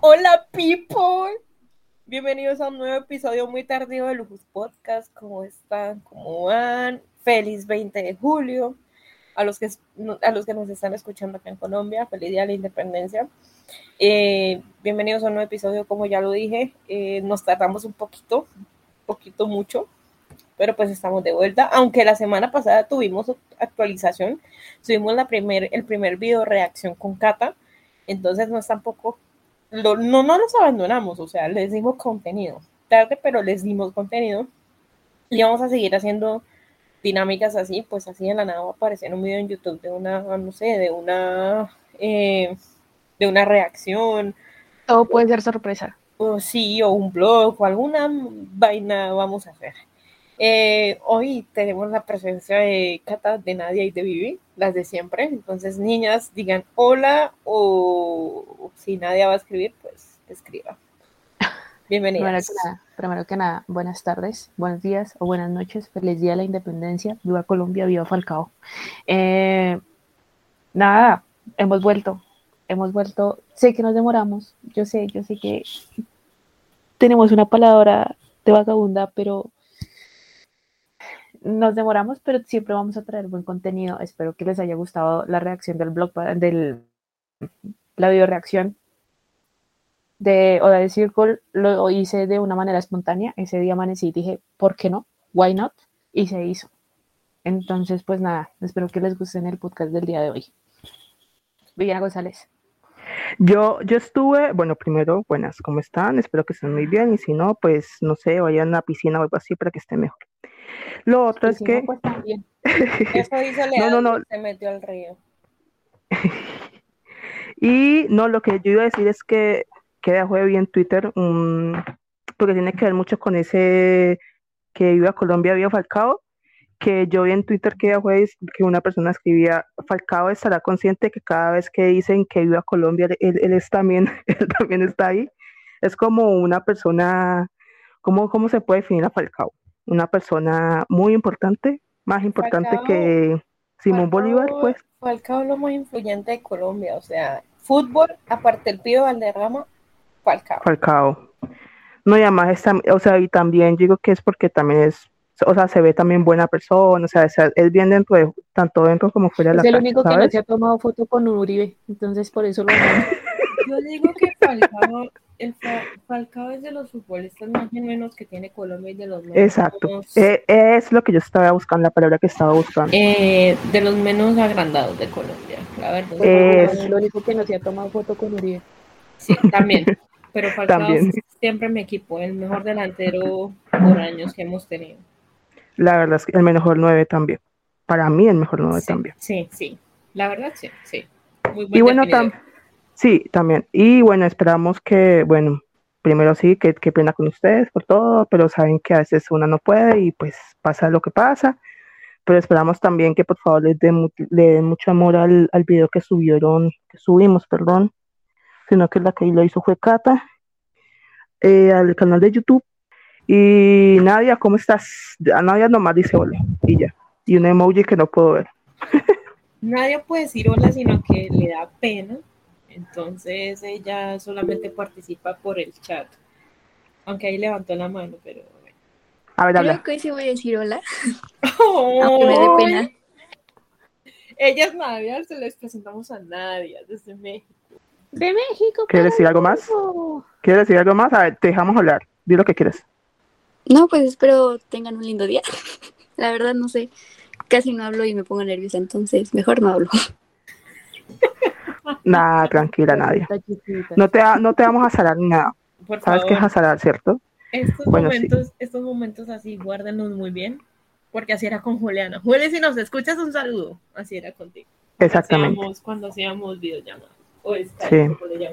Hola people, bienvenidos a un nuevo episodio muy tardío de Lujus Podcast. ¿Cómo están? ¿Cómo van? Feliz 20 de julio. A los que, a los que nos están escuchando acá en Colombia, feliz día de la independencia. Eh, bienvenidos a un nuevo episodio, como ya lo dije, eh, nos tardamos un poquito, poquito mucho, pero pues estamos de vuelta. Aunque la semana pasada tuvimos actualización, subimos la primer, el primer video reacción con Cata, entonces no es tampoco no, no nos abandonamos, o sea, les dimos contenido. Tarde, pero les dimos contenido. Y vamos a seguir haciendo dinámicas así, pues así en la nada va a aparecer un video en YouTube de una, no sé, de una, eh, de una reacción. O puede ser sorpresa. O sí, o un blog, o alguna vaina vamos a hacer. Eh, hoy tenemos la presencia de Cata, de Nadia y de Vivi, las de siempre. Entonces, niñas, digan hola o si Nadia va a escribir, pues escriba. Bienvenidas. Primero que, nada, buenas tardes, buenos días o buenas noches. Feliz día de la independencia. Viva Colombia, viva Falcao. Eh, nada, hemos vuelto. Hemos vuelto. Sé que nos demoramos. Yo sé, yo sé que tenemos una palabra de vagabunda, pero nos demoramos, pero siempre vamos a traer buen contenido. Espero que les haya gustado la reacción del blog, del, la video reacción de Oda de Circle. Lo hice de una manera espontánea. Ese día amanecí y dije, ¿por qué no? ¿Why not? Y se hizo. Entonces, pues nada, espero que les guste en el podcast del día de hoy. Viviana González. Yo, yo estuve, bueno, primero, buenas, ¿cómo están? Espero que estén muy bien y si no, pues no sé, vayan a la piscina o algo así para que esté mejor. Lo otro es que. Pues, Eso dice no, no, no. se metió al río. y no, lo que yo iba a decir es que queda jueves en Twitter, porque tiene que ver mucho con ese que iba a Colombia, había Falcao, que yo vi en Twitter que jueves que una persona escribía, Falcao estará consciente que cada vez que dicen que iba a Colombia, él, él, también, él también está ahí. Es como una persona, ¿cómo, ¿cómo se puede definir a Falcao? Una persona muy importante, más importante que Simón Bolívar, pues. Falcao lo más influyente de Colombia, o sea, fútbol, aparte el Pío Valderrama, Falcao. Falcao. No, y además, está, o sea, y también digo que es porque también es, o sea, se ve también buena persona, o sea, es, bien dentro de, tanto dentro como fuera de la Es el único que no se ha tomado foto con Uribe, entonces por eso lo Yo digo que Falcao el Falcao es de los futbolistas más menos que tiene Colombia y de los menos. Exacto. Eh, es lo que yo estaba buscando, la palabra que estaba buscando. Eh, de los menos agrandados de Colombia, la verdad. Es lo único que no se ha tomado foto con Uribe. Sí, también. Pero Falcao siempre me equipo, el mejor delantero por años que hemos tenido. La verdad es que el mejor nueve también. Para mí el mejor nueve también. Sí, sí. La verdad sí, sí. Muy y bueno, también Sí, también. Y bueno, esperamos que, bueno, primero sí, que, que pena con ustedes por todo, pero saben que a veces una no puede y pues pasa lo que pasa. Pero esperamos también que por favor les den, le mucho amor al, al video que subieron, que subimos, perdón, sino que la que lo hizo fue Cata, eh, al canal de YouTube. Y Nadia, ¿cómo estás? A Nadia nomás dice hola y ya. Y un emoji que no puedo ver. Nadia puede decir hola, sino que le da pena entonces ella solamente participa por el chat. Aunque ahí levantó la mano, pero bueno. A ver, Creo que hoy sí voy a decir hola. Aunque me dé pena. Ella es Nadia, se les presentamos a Nadia desde México. De México. ¿Quieres decir algo más? ¿Quieres decir algo más? A ver, te dejamos hablar. Di lo que quieres. No, pues espero tengan un lindo día. La verdad no sé. Casi no hablo y me pongo nerviosa, entonces mejor no hablo. Nada, tranquila, nadie. No te, no te vamos a salar ni nada. ¿Sabes qué es asalar, cierto? Estos, momentos, estos momentos así, guárdenlos muy bien, porque así era con Juliana. Juliana, si nos escuchas, un saludo. Así era contigo. Exactamente. Cuando hacíamos, videollamadas. O Skype, sí. le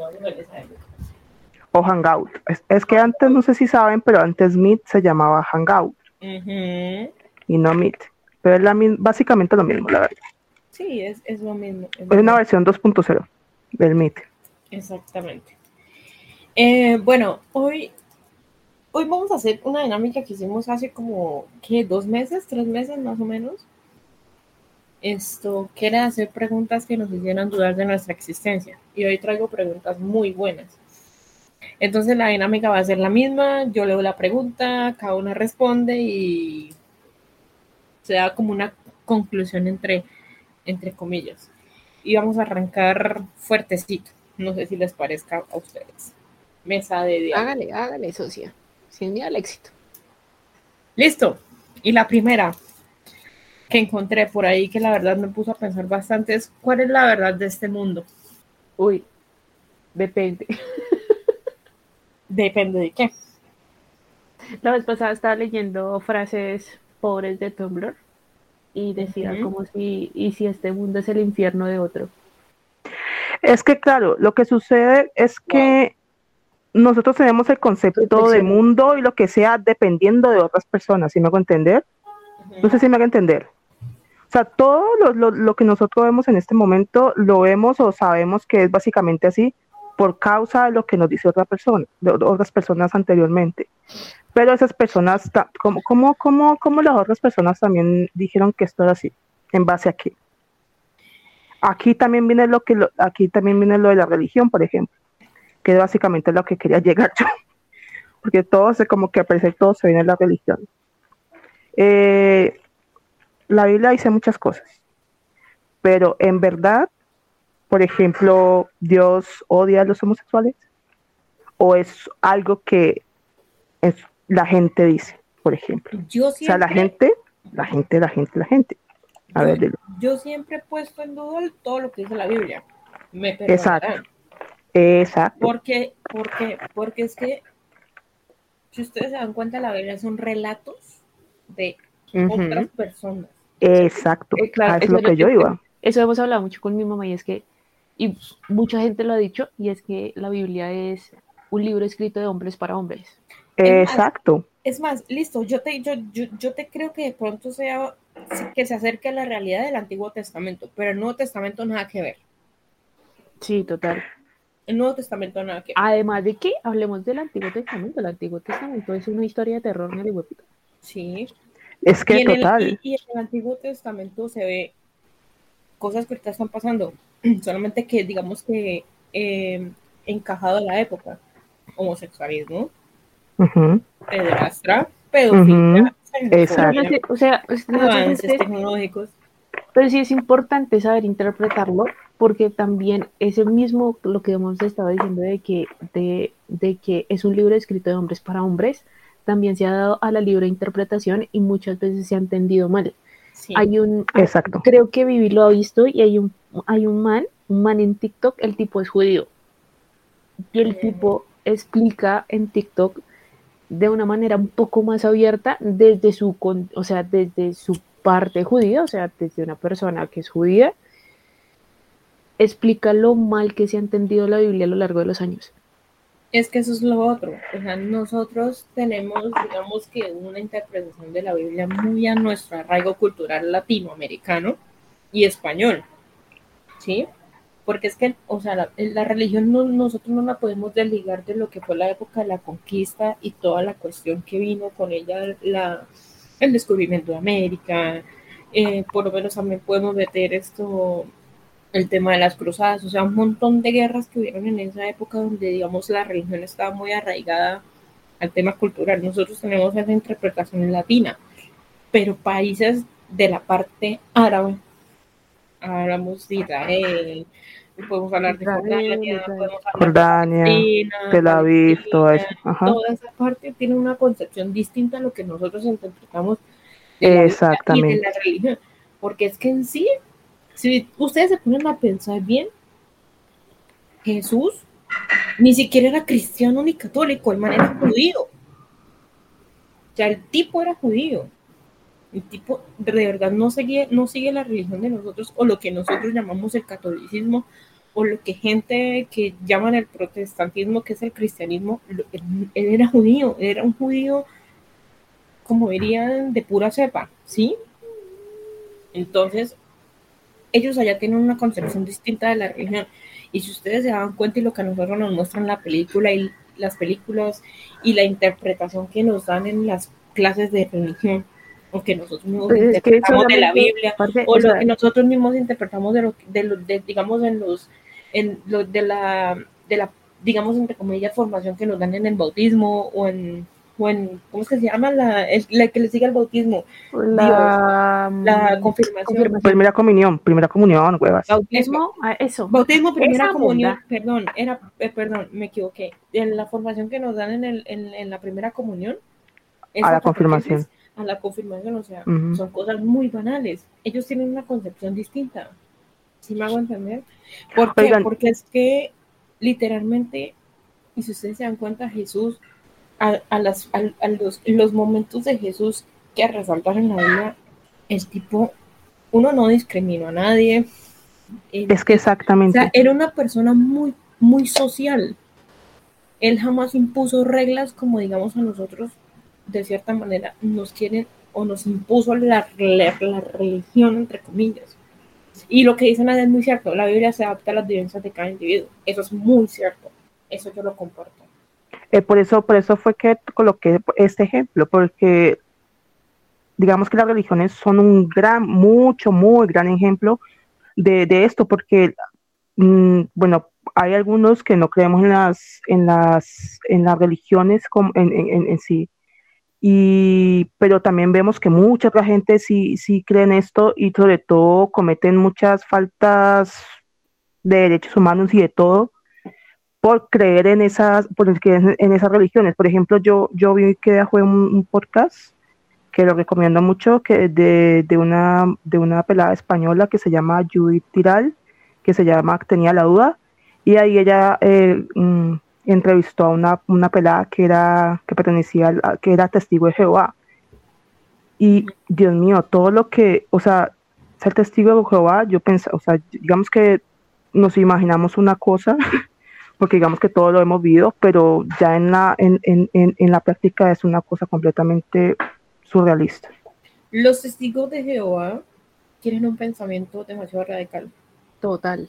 O Hangout. Es, que antes, no sé si saben, pero antes Meet se llamaba Hangout. Y no Meet. Pero es la, básicamente lo mismo, la verdad. Sí, es, es lo mismo. Es, una versión 2.0 del Meet. Exactamente. Eh, bueno, hoy hoy vamos a hacer una dinámica que hicimos hace como, ¿qué? ¿Dos meses? ¿Tres meses más o menos? Esto, que era hacer preguntas que nos hicieran dudar de nuestra existencia. Y hoy traigo preguntas muy buenas. Entonces la dinámica va a ser la misma, yo leo la pregunta, cada una responde y se da como una conclusión entre, entre comillas. Y vamos a arrancar fuertecito. No sé si les parezca a ustedes. Mesa de diálogo. Hágale, hágale, socia. Sin miedo al éxito. Listo. Y la primera que encontré por ahí, que la verdad me puso a pensar bastante, es cuál es la verdad de este mundo. Uy, depende. Depende de qué. La vez pasada estaba leyendo frases pobres de Tumblr y decía como si, y si este mundo es el infierno de otro. Es que, claro, lo que sucede es que nosotros tenemos el concepto de mundo y lo que sea dependiendo de otras personas, ¿sí me hago entender? No sé si me hago entender. O sea, todo lo, lo- lo que nosotros vemos en este momento lo vemos o sabemos que es básicamente así por causa de lo que nos dice otra persona, de otras personas anteriormente. Pero esas personas, ¿cómo, cómo, cómo, cómo las otras personas también dijeron que esto era así? ¿En base a qué? Aquí también viene lo que lo- aquí también viene lo de la religión, por ejemplo, que es básicamente lo que quería llegar yo, porque todo se como que aparece todo se viene en la religión. Eh, la Biblia dice muchas cosas, pero en verdad, por ejemplo, Dios odia a los homosexuales o es algo que es- la gente dice, por ejemplo. Yo O sea, la siempre, gente, la gente, la gente, la gente. A ver, dilo. yo siempre he puesto en duda todo lo que dice la Biblia. Me Exacto. Exacto. Porque, porque, porque es que, si ustedes se dan cuenta, la Biblia son relatos de otras personas. Exacto. Eh, claro, a eso es lo es lo que yo iba. Eso hemos hablado mucho con mi mamá y es que, y mucha gente lo ha dicho, y es que la Biblia es un libro escrito de hombres para hombres. Exacto. Es más, listo, yo te, yo, yo, yo te creo que de pronto sea que se acerque a la realidad del Antiguo Testamento, pero el Nuevo Testamento nada que ver. Sí, total. El Nuevo Testamento nada que ver. Además de que hablemos del Antiguo Testamento. El Antiguo Testamento es una historia de terror en el. Sí. Es Y que en, el, total. y, y en el Antiguo Testamento se ve cosas que ahorita están pasando, solamente que digamos que eh, encajado a la época. Homosexualismo, Ujú. pederastra, pedofilia, Exacto. O sea, avances tecnológicos. pero sí es importante saber interpretarlo porque también ese mismo, lo que hemos estado diciendo de que, de, de que es un libro escrito de hombres para hombres, también se ha dado a la libre interpretación y muchas veces se ha entendido mal. Sí. Hay un, Exacto. creo que Vivi lo ha visto y hay un, hay un man, un man en TikTok, el tipo es judío. Y el tipo explica en TikTok de una manera un poco más abierta desde su, o sea, desde su parte judía, o sea, desde una persona que es judía, explica lo mal que se ha entendido la Biblia a lo largo de los años. Es que eso es lo otro. O sea, nosotros tenemos, digamos que una interpretación de la Biblia muy a nuestro arraigo cultural latinoamericano y español. ¿Sí? Porque es que, o sea, la, religión no, nosotros no la podemos desligar de lo que fue la época de la conquista y toda la cuestión que vino con ella, la, el descubrimiento de América. Eh, por lo menos también podemos meter esto, el tema de las cruzadas, o sea, un montón de guerras que hubieron en esa época donde, digamos, la religión estaba muy arraigada al tema cultural. Nosotros tenemos esa interpretación latina, pero países de la parte árabe, hablamos de Israel, podemos hablar de Jordania, podemos hablar Jordania, de Palestina, Tel Aviv. Ajá. toda esa parte tiene una concepción distinta a lo que nosotros interpretamos de la Biblia y de Exactamente. la religión. Porque es que en sí, si ustedes se ponen a pensar bien, Jesús ni siquiera era cristiano ni católico, el man era judío. O sea, el tipo era judío. El tipo de verdad no sigue, no sigue la religión de nosotros o lo que nosotros llamamos el catolicismo o lo que gente que llaman el protestantismo, que es el cristianismo, él, él era judío, era un judío, como dirían, de pura cepa, ¿sí? Entonces, ellos allá tienen una concepción distinta de la religión. Y si ustedes se dan cuenta y lo que a nosotros nos muestran la película y, las películas y la interpretación que nos dan en las clases de religión o que nosotros mismos Pues interpretamos de la Biblia o o lo que nosotros mismos interpretamos de lo de, lo- de, digamos en los en lo de la de la digamos entre comillas formación que nos dan en el bautismo o en o en ¿cómo es que se llama la, el- la que le sigue al bautismo? la, La mm, confirmación. confirmación. Primera comunión, primera comunión, huevas. bautismo, ah, eso. Bautismo, primera Esa comunión, perdón, era, eh, perdón, me equivoqué. En la formación que nos dan en, el, en, en la primera comunión. A la confirmación. A la confirmación, o sea, son cosas muy banales. Ellos tienen una concepción distinta. ¿Sí me hago entender? ¿Por qué? Oigan. Porque es que literalmente, y si ustedes se dan cuenta, Jesús, a, a las, a, a los, los momentos de Jesús que resaltar en la Biblia, el tipo, uno no discriminó a nadie. Es que o exactamente. sea, era una persona muy, muy social. Él jamás impuso reglas como, digamos, a nosotros, de cierta manera, nos quieren o nos impuso la, la, la religión, entre comillas. Y lo que dice Nadia es muy cierto, la Biblia se adapta a las vivencias de cada individuo. Eso es muy cierto. Eso yo lo comparto. Eh, por eso, por eso fue que coloqué este ejemplo, porque digamos que las religiones son un gran, mucho, muy gran ejemplo de, de esto, porque mm, bueno, hay algunos que no creemos en las, en las, en las religiones como en- en- en sí. Y, pero también vemos que mucha otra gente sí, sí cree en esto y sobre todo cometen muchas faltas de derechos humanos y de todo por creer en esas, por que en, esas religiones. Por ejemplo, yo, yo vi que un, un podcast que lo recomiendo mucho, que de, de una, de una pelada española que se llama Judith Tiral, que se llama Tenía la duda, y ahí ella eh, mm, entrevistó a una, una pelada que era, que pertenecía, al- a- que era testigo de Jehová. Y Dios mío, todo lo que, o sea, ser testigo de Jehová, yo pensaba, o sea, digamos que nos imaginamos una cosa, porque digamos que todo lo hemos vivido, pero ya en la, en, en, en, en la práctica es una cosa completamente surrealista. Los testigos de Jehová tienen un pensamiento demasiado radical. Total.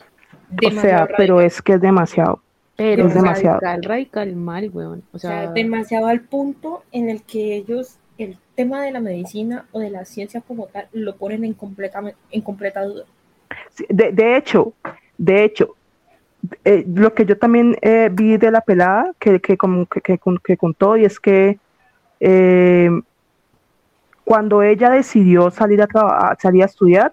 O Demasiado sea, radical. pero es que es demasiado. Pero Es demasiado. radical, radical mal, weón. O O sea, demasiado al punto en el que ellos el tema de la medicina o de la ciencia como tal lo ponen en completa, en completa duda. Sí, De, de hecho, de hecho, eh, lo que yo también eh, vi de la pelada que, que, como que, que, con- que contó y es que eh, cuando ella decidió salir a- salir a estudiar,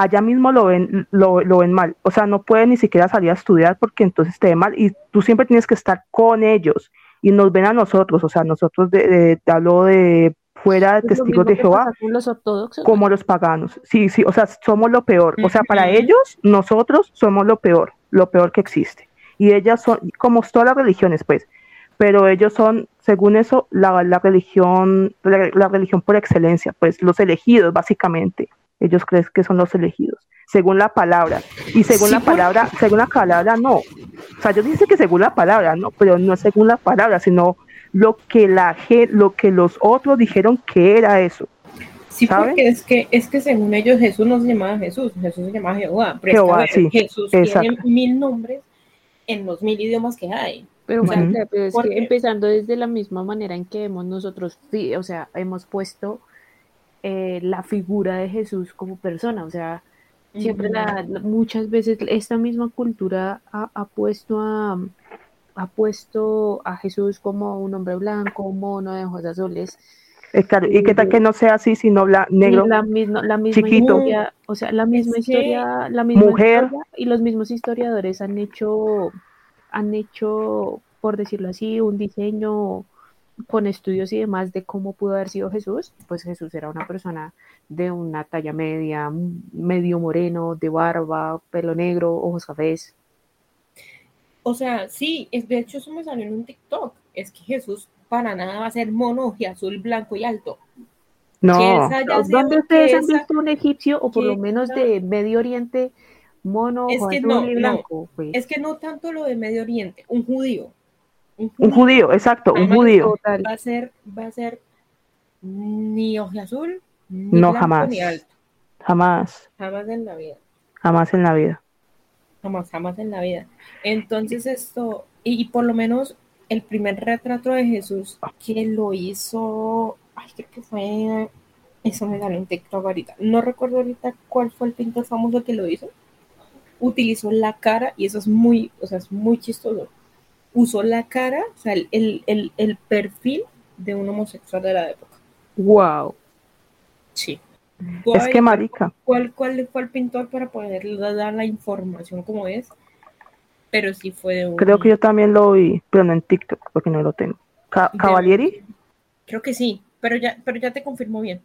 allá mismo lo ven, lo, lo ven mal. O sea, no puede ni siquiera salir a estudiar porque entonces te ve mal y tú siempre tienes que estar con ellos y nos ven a nosotros, o sea, nosotros de, de, te hablo de fuera de testigos de Jehová los ortodoxos. como los paganos. Sí, sí, o sea, somos lo peor. O sea, para ellos, nosotros somos lo peor, lo peor que existe. Y ellas son, como todas las religiones, pues, pero ellos son, según eso, la, la religión, la, la religión por excelencia, pues, los elegidos, básicamente. Ellos creen que son los elegidos, según la palabra. Y según Sí, la por- palabra, según la palabra, no. O sea, ellos dicen que según la palabra, no, pero no es según la palabra, sino lo que la lo que los otros dijeron que era eso. Sí, ¿Sabe? porque es que, es que según ellos Jesús no se llamaba Jesús, Jesús se llamaba Jehová. Pero es que, a Jehová, ver, sí, Jesús tiene mil nombres en los mil idiomas que hay. Pero, Ujú. marica, pero es Porque- que empezando desde la misma manera en que hemos nosotros, sí, o sea, hemos puesto eh, la figura de Jesús como persona, o sea, siempre la, la- muchas veces esta misma cultura ha, ha puesto a ha puesto a Jesús como un hombre blanco, mono de ojos azules, Eh, claro, y qué tal que no sea así, sino bla- negro. la misma, la misma chiquito. historia, o sea, la misma Es que- historia, la misma Mujer. historia, y los mismos historiadores han hecho, han hecho, por decirlo así, un diseño con estudios y demás de cómo pudo haber sido Jesús, pues Jesús era una persona de una talla media, medio moreno, de barba, pelo negro, ojos cafés. O sea, sí, es, de hecho eso me salió en un TikTok. Es que Jesús para nada va a ser mono y azul, blanco y alto. No, ¿Dónde ustedes han visto un egipcio o por lo menos de Medio Oriente mono, Es que azul no, y no. blanco? Pues, Es que no tanto lo de Medio Oriente, un judío. Un judío, exacto, un judío. total. va a ser, va a ser ni azul, ni No, blanco, jamás. ni alto. Jamás, Jamás en la vida. jamás en la vida. Jamás, jamás en la vida. Entonces esto, y por lo menos el primer retrato de Jesús que lo hizo, ay, creo que fue, eso me da en TikTok ahorita, no recuerdo ahorita cuál fue el pintor famoso que lo hizo, utilizó la cara, y eso es muy, o sea, es muy chistoso, usó la cara, o sea, el, el, el perfil de un homosexual de la época. Wow. Sí. Es que marica. ¿Cuál, cuál fue el pintor para poder dar la información como es? Pero sí fue de un... Creo que yo también lo vi, pero no en TikTok, porque no lo tengo. ¿Cavalieri? Creo que sí, pero ya, pero ya te confirmo bien.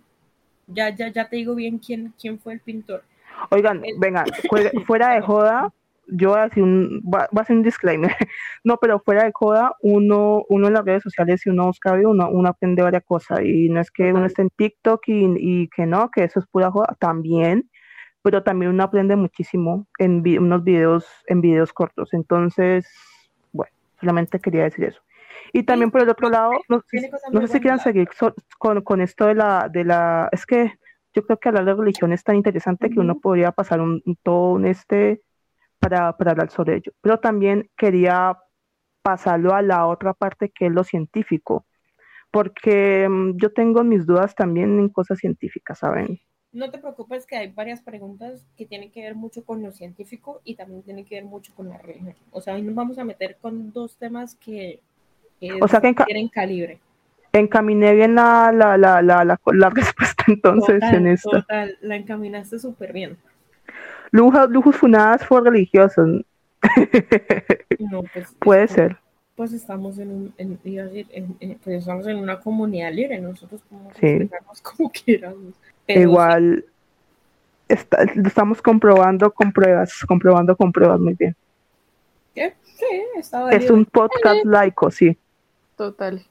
Ya, ya, ya te digo bien quién, quién fue el pintor. Oigan, venga, fuera de joda, yo voy a hacer un, voy a hacer un disclaimer. No, pero fuera de joda, uno, uno en las redes sociales, y uno busca uno, uno aprende varias cosas. Y no es que uno esté en TikTok y, y, que no, que eso es pura joda, también, pero también uno aprende muchísimo en unos videos, en videos cortos. Entonces, bueno, solamente quería decir eso. Y también por el otro lado, no, no sé si quieran seguir con, con esto de la, de la, es que yo creo que hablar de religión es tan interesante que uno podría pasar un, todo un este para, hablar sobre ello. Pero también quería pasarlo a la otra parte que es lo científico, porque mm, yo tengo mis dudas también en cosas científicas, ¿saben? No te preocupes que hay varias preguntas que tienen que ver mucho con lo científico y también tienen que ver mucho con la religión. O sea, hoy nos vamos a meter con dos temas que, o sea, que tienen calibre. Encaminé bien la, la, la, la, la respuesta entonces en esto. Total, la encaminaste súper bien. Lujos, lujos funadas por religiosos. No, pues, Puede ser. Pues estamos en, un, en, pues estamos en una comunidad libre, nosotros podemos sí. como queramos. Igual está, estamos comprobando con pruebas, comprobando con pruebas muy bien. ¿Qué? Sí, está Es un podcast laico, sí. Total.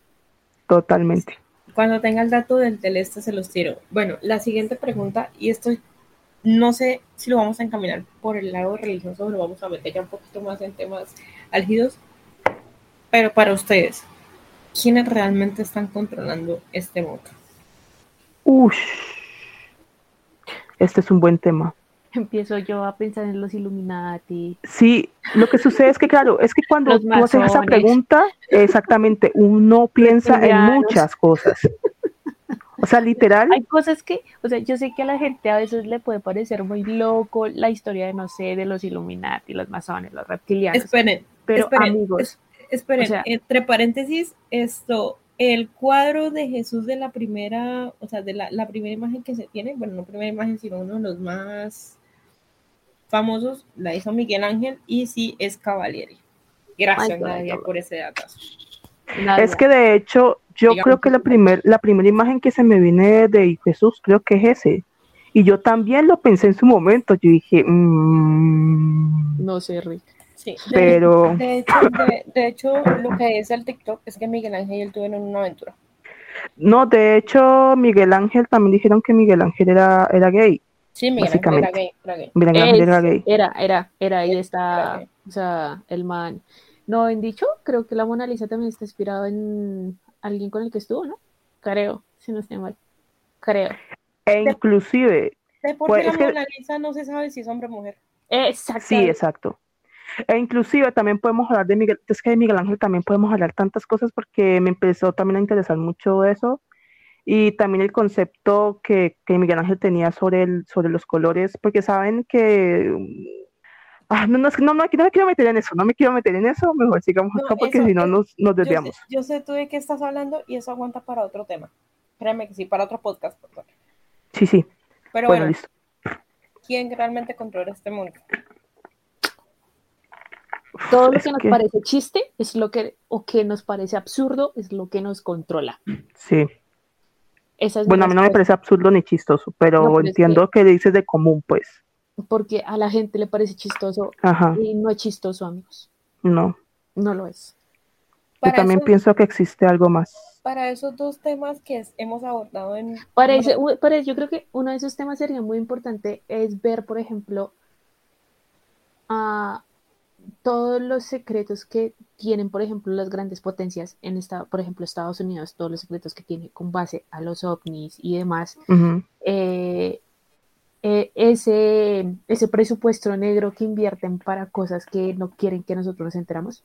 Totalmente. Cuando tenga el dato del teleste se los tiro. Bueno, la siguiente pregunta, y esto no sé si lo vamos a encaminar por el lado religioso o lo vamos a meter ya un poquito más en temas álgidos, pero para ustedes, ¿quiénes realmente están controlando este mundo? Uff, este es un buen tema. Empiezo yo a pensar en los Illuminati. Sí, lo que sucede es que, claro, es que cuando tú haces esa pregunta, exactamente, uno piensa en muchas cosas. O sea, literal. Hay cosas que, o sea, yo sé que a la gente a veces le puede parecer muy loco la historia de, no sé, de los Illuminati, los masones, los reptilianos. Esperen, pero esperen, amigos. esperen, entre paréntesis, esto, el cuadro de Jesús de la primera, o sea, de la, la primera imagen que se tiene, bueno, no primera imagen, sino uno de los más famosos, la hizo Miguel Ángel y sí es Cavalieri. Gracias, Nadia, por ese dato. Es que de hecho, yo creo que la, primer, la primera imagen que se me viene de Jesús, creo que es ese. Y yo también lo pensé en su momento. Yo dije, mmm, no sé, Rick. Sí, pero. De hecho, de, hecho, lo que es el TikTok es que Miguel Ángel y él tuvieron una aventura. No, de hecho, Miguel Ángel también dijeron que Miguel Ángel era, era gay. Sí, Miguel Ángel era gay. Era, gay. Miguel Ángel era gay. Era, era, era, ahí está, o sea, el man. No, en dicho, creo que la Mona Lisa también está inspirada en alguien con el que estuvo, ¿no? Creo, si no estoy mal. Creo. E inclusive. De por pues, la Mona Lisa no se sabe si es hombre o mujer. Exacto. Sí, exacto. E inclusive también podemos hablar de Miguel, es que de Miguel Ángel también podemos hablar tantas cosas porque me empezó también a interesar mucho eso y también el concepto que, que Miguel Ángel tenía sobre, el, sobre los colores, porque saben que... Ah, no, no, no, no, me quiero meter en eso, no me quiero meter en eso, mejor sigamos acá porque si no nos, nos desviamos. Yo sé, tú de qué estás hablando y eso aguanta para otro tema. Créeme que sí, para otro podcast. Por Sí, sí. Pero bueno, listo. ¿quién realmente controla este mundo? Todo lo que nos parece chiste es lo que, o que nos parece absurdo, es lo que nos controla. Sí bueno, a mí no me parece absurdo ni chistoso, pero, entiendo que... dices de común, pues. Porque a la gente le parece chistoso y no es chistoso, amigos. No. No lo es. Yo también pienso que existe algo más. Para esos dos temas que hemos abordado en... Para, ese, para yo creo que uno de esos temas sería muy importante es ver, por ejemplo, a todos los secretos que tienen, por ejemplo, las grandes potencias en esta, por ejemplo, Estados Unidos, todos los secretos que tiene con base a los ovnis y demás, eh, eh, ese, ese presupuesto negro que invierten para cosas que no quieren que nosotros nos enteramos.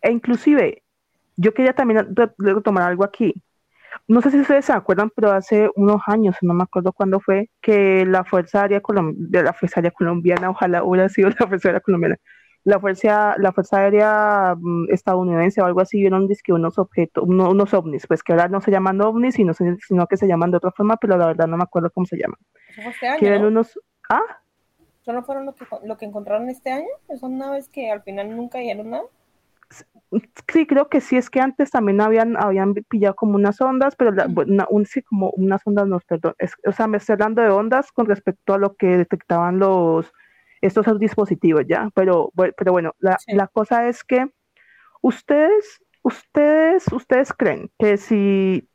E inclusive, yo quería también tomar algo aquí. No sé si ustedes se acuerdan, pero hace unos años, no me acuerdo cuándo fue, que la Fuerza Aérea, de la Fuerza Aérea Colombiana, ojalá hubiera sido la Fuerza Aérea Colombiana, la Fuerza, la fuerza Aérea mm, estadounidense o algo así vieron que unos objetos, unos ovnis, pues que ahora no se llaman ovnis, sino, sino que se llaman de otra forma, pero la verdad no me acuerdo cómo se llaman. Eso fue este año, unos... ¿Ah? ¿Solo fueron lo que, lo que encontraron este año? ¿Son naves que al final nunca dieron nada? Sí, creo que sí, es que antes también habían, habían pillado como unas ondas, pero un, sí, como unas ondas, no, perdón, o sea, me estoy hablando de ondas con respecto a lo que detectaban los, estos son dispositivos, ¿ya? Pero, pero bueno, la, la cosa es que ustedes, ustedes, ustedes creen que si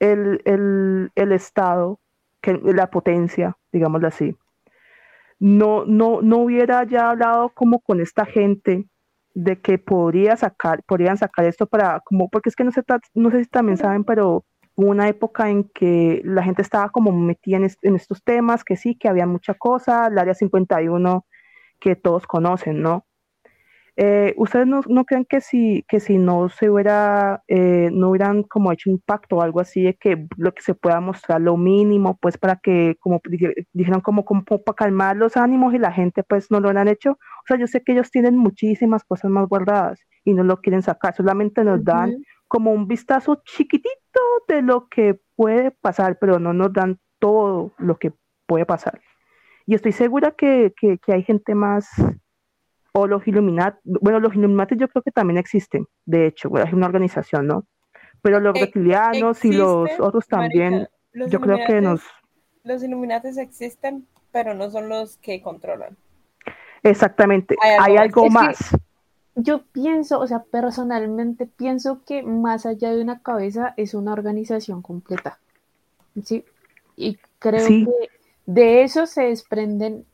el, el, el Estado, que la potencia, digámoslo así, no, no, no hubiera ya hablado como con esta gente de que podría sacar, podrían sacar esto para, como, porque es que no sé, no sé si también saben, pero una época en que la gente estaba como metida en, en, estos temas, que sí, que había mucha cosa, el área 51 que todos conocen, ¿no? Eh, ¿Ustedes no, no, creen que si, que si no se hubiera, eh, no hubieran como hecho un pacto o algo así, de que lo que se pueda mostrar lo mínimo, pues para que, como dijeron, como, como, para calmar los ánimos y la gente pues no lo han hecho? O sea, yo sé que ellos tienen muchísimas cosas más guardadas y no lo quieren sacar, solamente nos dan como un vistazo chiquitito de lo que puede pasar, pero no nos dan todo lo que puede pasar. Y estoy segura que, que, que hay gente más o los Illuminati, bueno, los Illuminati yo creo que también existen, de hecho, es una organización, ¿no? Pero los reptilianos y los otros también, yo creo que nos... Los Illuminati existen, pero no son los que controlan. Exactamente, hay algo, más. Yo pienso, o sea, personalmente pienso que más allá de una cabeza es una organización completa. Sí, y creo que de eso se desprenden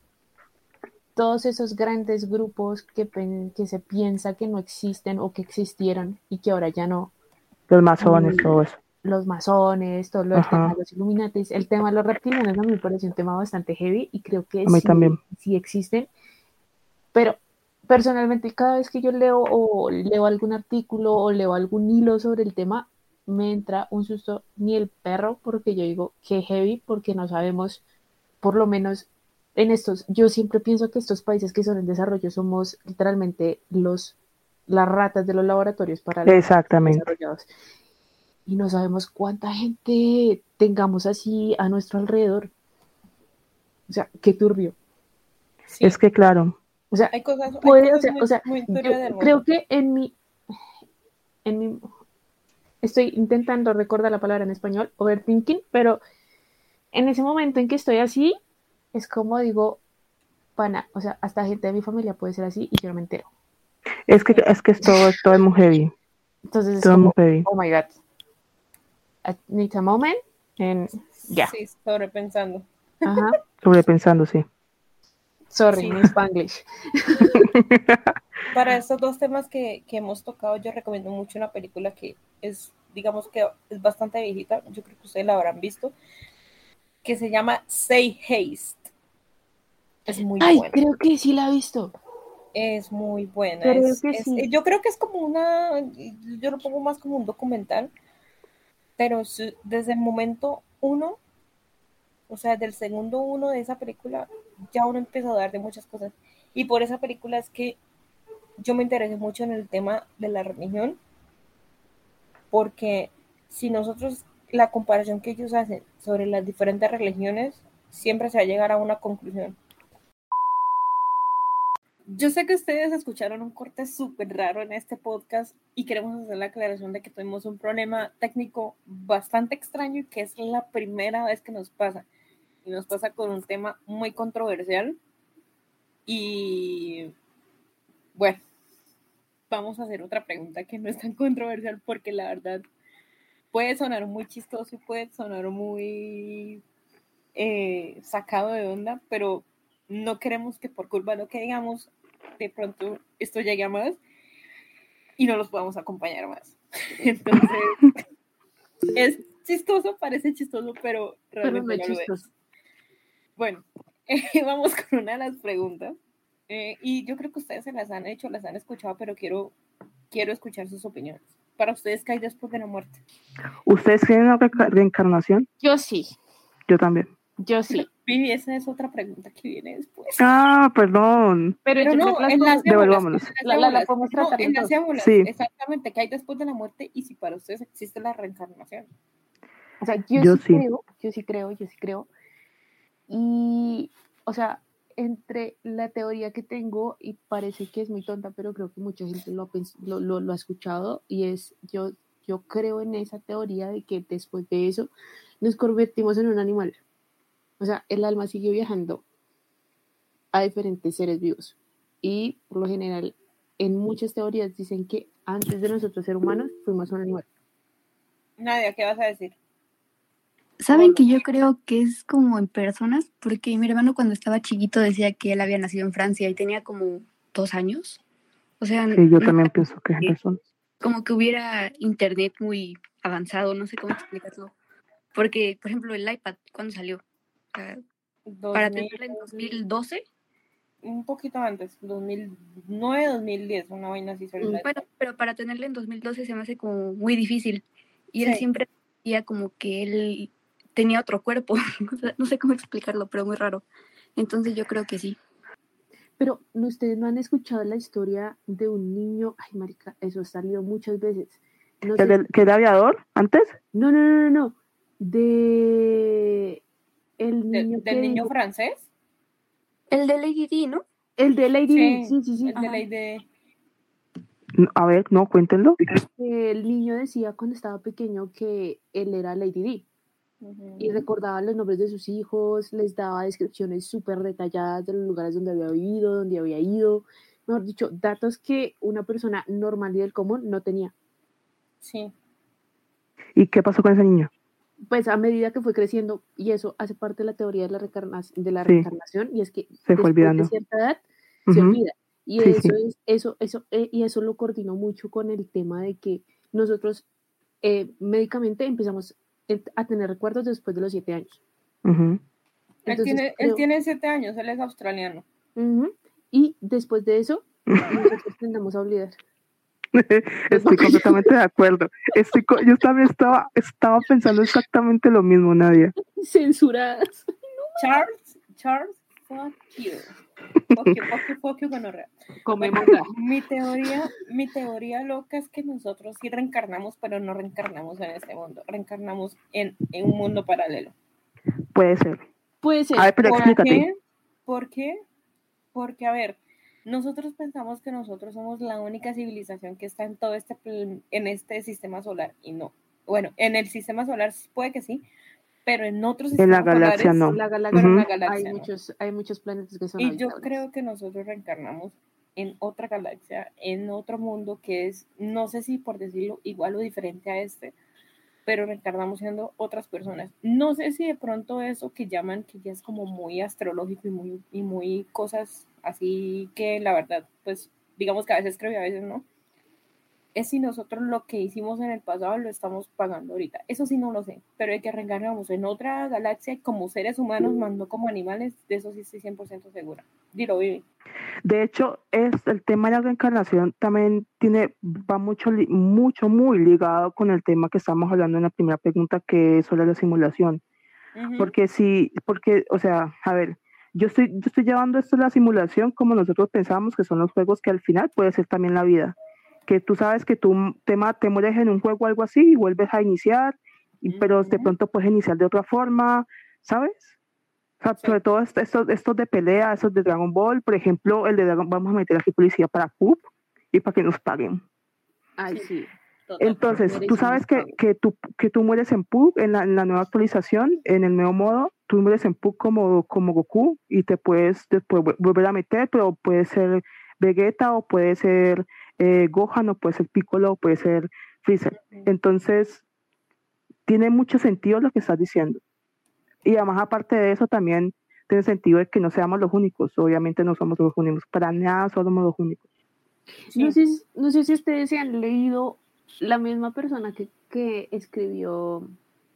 todos esos grandes grupos que, que se piensa que no existen o que existieron y que ahora ya no. Los masones, todo eso. Los masones, todo lo de los Illuminatis. El tema de los reptilianos a mí me parece un tema bastante heavy y creo que sí, también. sí existen. Pero personalmente cada vez que yo leo o leo algún artículo o leo algún hilo sobre el tema, me entra un susto ni el perro porque yo digo que heavy porque no sabemos por lo menos en estos, yo siempre pienso que estos países que son en desarrollo somos literalmente los las ratas de los laboratorios para Exactamente. los desarrollados. Y no sabemos cuánta gente tengamos así a nuestro alrededor. O sea, qué turbio. Es que claro. O sea, hay cosas, puede, o sea, creo que en mi, en mi, estoy intentando recordar la palabra en español, overthinking, pero en ese momento en que estoy así, es como digo, pana, o sea, hasta gente de mi familia puede ser así y yo no me entero. Es que es que esto, esto es muy heavy. Entonces es como, oh my god. I need a moment and ya. Sí, sobrepensando. Ajá. Sobrepensando, sí. Sorry, mi Spanglish. Para estos dos temas que, que hemos tocado, yo recomiendo mucho una película que es, digamos que es bastante viejita, yo creo que ustedes la habrán visto, que se llama Say Haste. Es muy Ay, creo que sí la he visto. Es muy buena. Yo creo que es como una, yo lo pongo más como un documental, pero desde el momento uno, o sea, del segundo uno de esa película, ya uno empieza a dar de muchas cosas. Y por esa película es que yo me interesé mucho en el tema de la religión, porque si nosotros, la comparación que ellos hacen sobre las diferentes religiones, siempre se va a llegar a una conclusión yo sé que ustedes escucharon un corte súper raro en este podcast y queremos hacer la aclaración de que tuvimos un problema técnico bastante extraño y que es la primera vez que nos pasa. Y nos pasa con un tema muy controversial. Y bueno, vamos a hacer otra pregunta que no es tan controversial porque la verdad puede sonar muy chistoso y puede sonar muy eh, sacado de onda, pero no queremos que por culpa de lo que digamos, de pronto esto llegue a más y no los podamos acompañar más. Entonces, es chistoso, parece chistoso, pero realmente no, lo es. Bueno, vamos con una de las preguntas. Eh, y yo creo que ustedes se las han hecho, las han escuchado, pero quiero, quiero escuchar sus opiniones. Para ustedes, ¿qué hay después de la muerte? ¿Ustedes creen en la reencarnación? Yo sí, Yo también. yo sí. Vivi, esa es otra pregunta que viene después. Ah, perdón. Pero, Pero yo no, en las Devolvámonos. células, La- la- la podemos no, tratar en las entonces. células, Sí. exactamente, ¿qué hay después de la muerte? Y si para ustedes existe la reencarnación. O sea, yo, Yo sí, sí. creo, yo sí creo, yo sí creo. Y, o sea, entre la teoría que tengo, y parece que es muy tonta, pero creo que mucha gente lo lo, lo- lo ha escuchado, y es, yo, yo creo en esa teoría de que después de eso nos convertimos en un animal. O sea, el alma sigue viajando a diferentes seres vivos. Y por lo general, en muchas teorías dicen que antes de nosotros ser humanos, fuimos un animal. Nadia, ¿qué vas a decir? ¿Saben que yo creo que es como en personas? Porque mi hermano cuando estaba chiquito decía que él había nacido en Francia y tenía como dos años. O sea, Sí, yo no- también pienso que es Sí. personas. como que hubiera internet muy avanzado, no sé cómo explicarlo. Porque, por ejemplo, el iPad, ¿cuándo salió? O sea, para 2000, tenerla en 2012, un poquito antes, 2009, 2010, una vaina así sobre la bueno, pero para tenerla en 2012 se me hace como muy difícil. Y él Sí. siempre decía como que él tenía otro cuerpo. No sé cómo explicarlo, pero muy raro. Entonces yo creo que sí. Pero ¿no- ustedes no han escuchado la historia de un niño, ay marica, eso ha salido muchas veces. No, ¿Que sé- del- que era aviador antes? no, no, no, no, no. De el de- niño del niño francés. El de Lady Di, ¿no? el de Lady Sí, sí, sí, sí. El de Ajá. de. No, A ver, no, cuéntenlo. El niño decía cuando estaba pequeño que él era Lady Y recordaba los nombres de sus hijos, les daba descripciones súper detalladas de los lugares donde había vivido, donde había ido, mejor dicho, datos que una persona normal y del común no tenía. Sí. ¿Y qué pasó con ese niño? pues a medida que fue creciendo, y eso hace parte de la teoría de la, reencarna- de la Sí. reencarnación, y es que Se fue después olvidando. de cierta edad se olvida. Y Sí, eso sí. es, eso, eso, eh, y eso lo coordinó mucho con el tema de que nosotros eh, médicamente empezamos a tener recuerdos después de los siete años. Él Entonces, tiene, él creo- tiene siete años, él es australiano. Y después de eso, nosotros tendemos a olvidar. Estoy completamente de acuerdo. Estoy co- yo también estaba, estaba pensando exactamente lo mismo, Nadia. Censuradas. Charles, Charles, fuck you. You, gonorrea. Comemos Bueno, mi teoría, mi teoría loca es que nosotros sí reencarnamos, pero no reencarnamos en este mundo, reencarnamos en, en un mundo paralelo. Puede ser. Puede ser. A ver, pero ¿Por explícate. qué? ¿Por qué? Porque, a ver, nosotros pensamos que nosotros somos la única civilización que está en todo este, en este sistema solar, y no. Bueno, en el sistema solar sí puede que sí, pero en otros En la sistemas galaxia no. la galaxia, la galaxia hay, no. muchos, hay muchos planetas que son Y yo creo que nosotros reencarnamos en otra galaxia, en otro mundo que es, no sé si por decirlo igual o diferente a este, pero reencarnamos siendo otras personas. No sé si de pronto eso que llaman, que ya es como muy astrológico y muy, y muy cosas así que la verdad, pues digamos que a veces creo y a veces no, es si nosotros lo que hicimos en el pasado lo estamos pagando ahorita. Eso sí no lo sé, pero de que reencarnamos en otra galaxia como seres humanos, más no como animales, de eso sí estoy 100% segura. Dilo, Vivi. De hecho, es el tema de la reencarnación también tiene, va mucho, mucho, muy ligado con el tema que estamos hablando en la primera pregunta, que es sobre la simulación. Porque si, porque, o sea, a ver, yo estoy, yo estoy llevando esto a la simulación como nosotros pensamos que son los juegos que al final puede ser también la vida. Que tú sabes que tú te, te mueres en un juego o algo así y vuelves a iniciar, y, pero de pronto puedes iniciar de otra forma, ¿sabes? O sea, Sí. sobre todo est- estos, estos de pelea, esos de Dragon Ball, por ejemplo, el de Dragon, vamos a meter aquí policía para PUB y para que nos paguen. Ay, sí. Total. Entonces, tú sabes que, que, tú, que tú mueres en PUG, en la, en la nueva actualización, en el nuevo modo, tú mueres en PUG como, como Goku y te puedes después volver a meter, pero puede ser Vegeta o puede ser eh, Gohan o puede ser Piccolo o puede ser Freezer. Entonces, tiene mucho sentido lo que estás diciendo. Y además, aparte de eso, también tiene sentido de que no seamos los únicos. Obviamente no somos los únicos, para nada somos los únicos. No, sé, no sé si ustedes se han leído la misma persona que, que escribió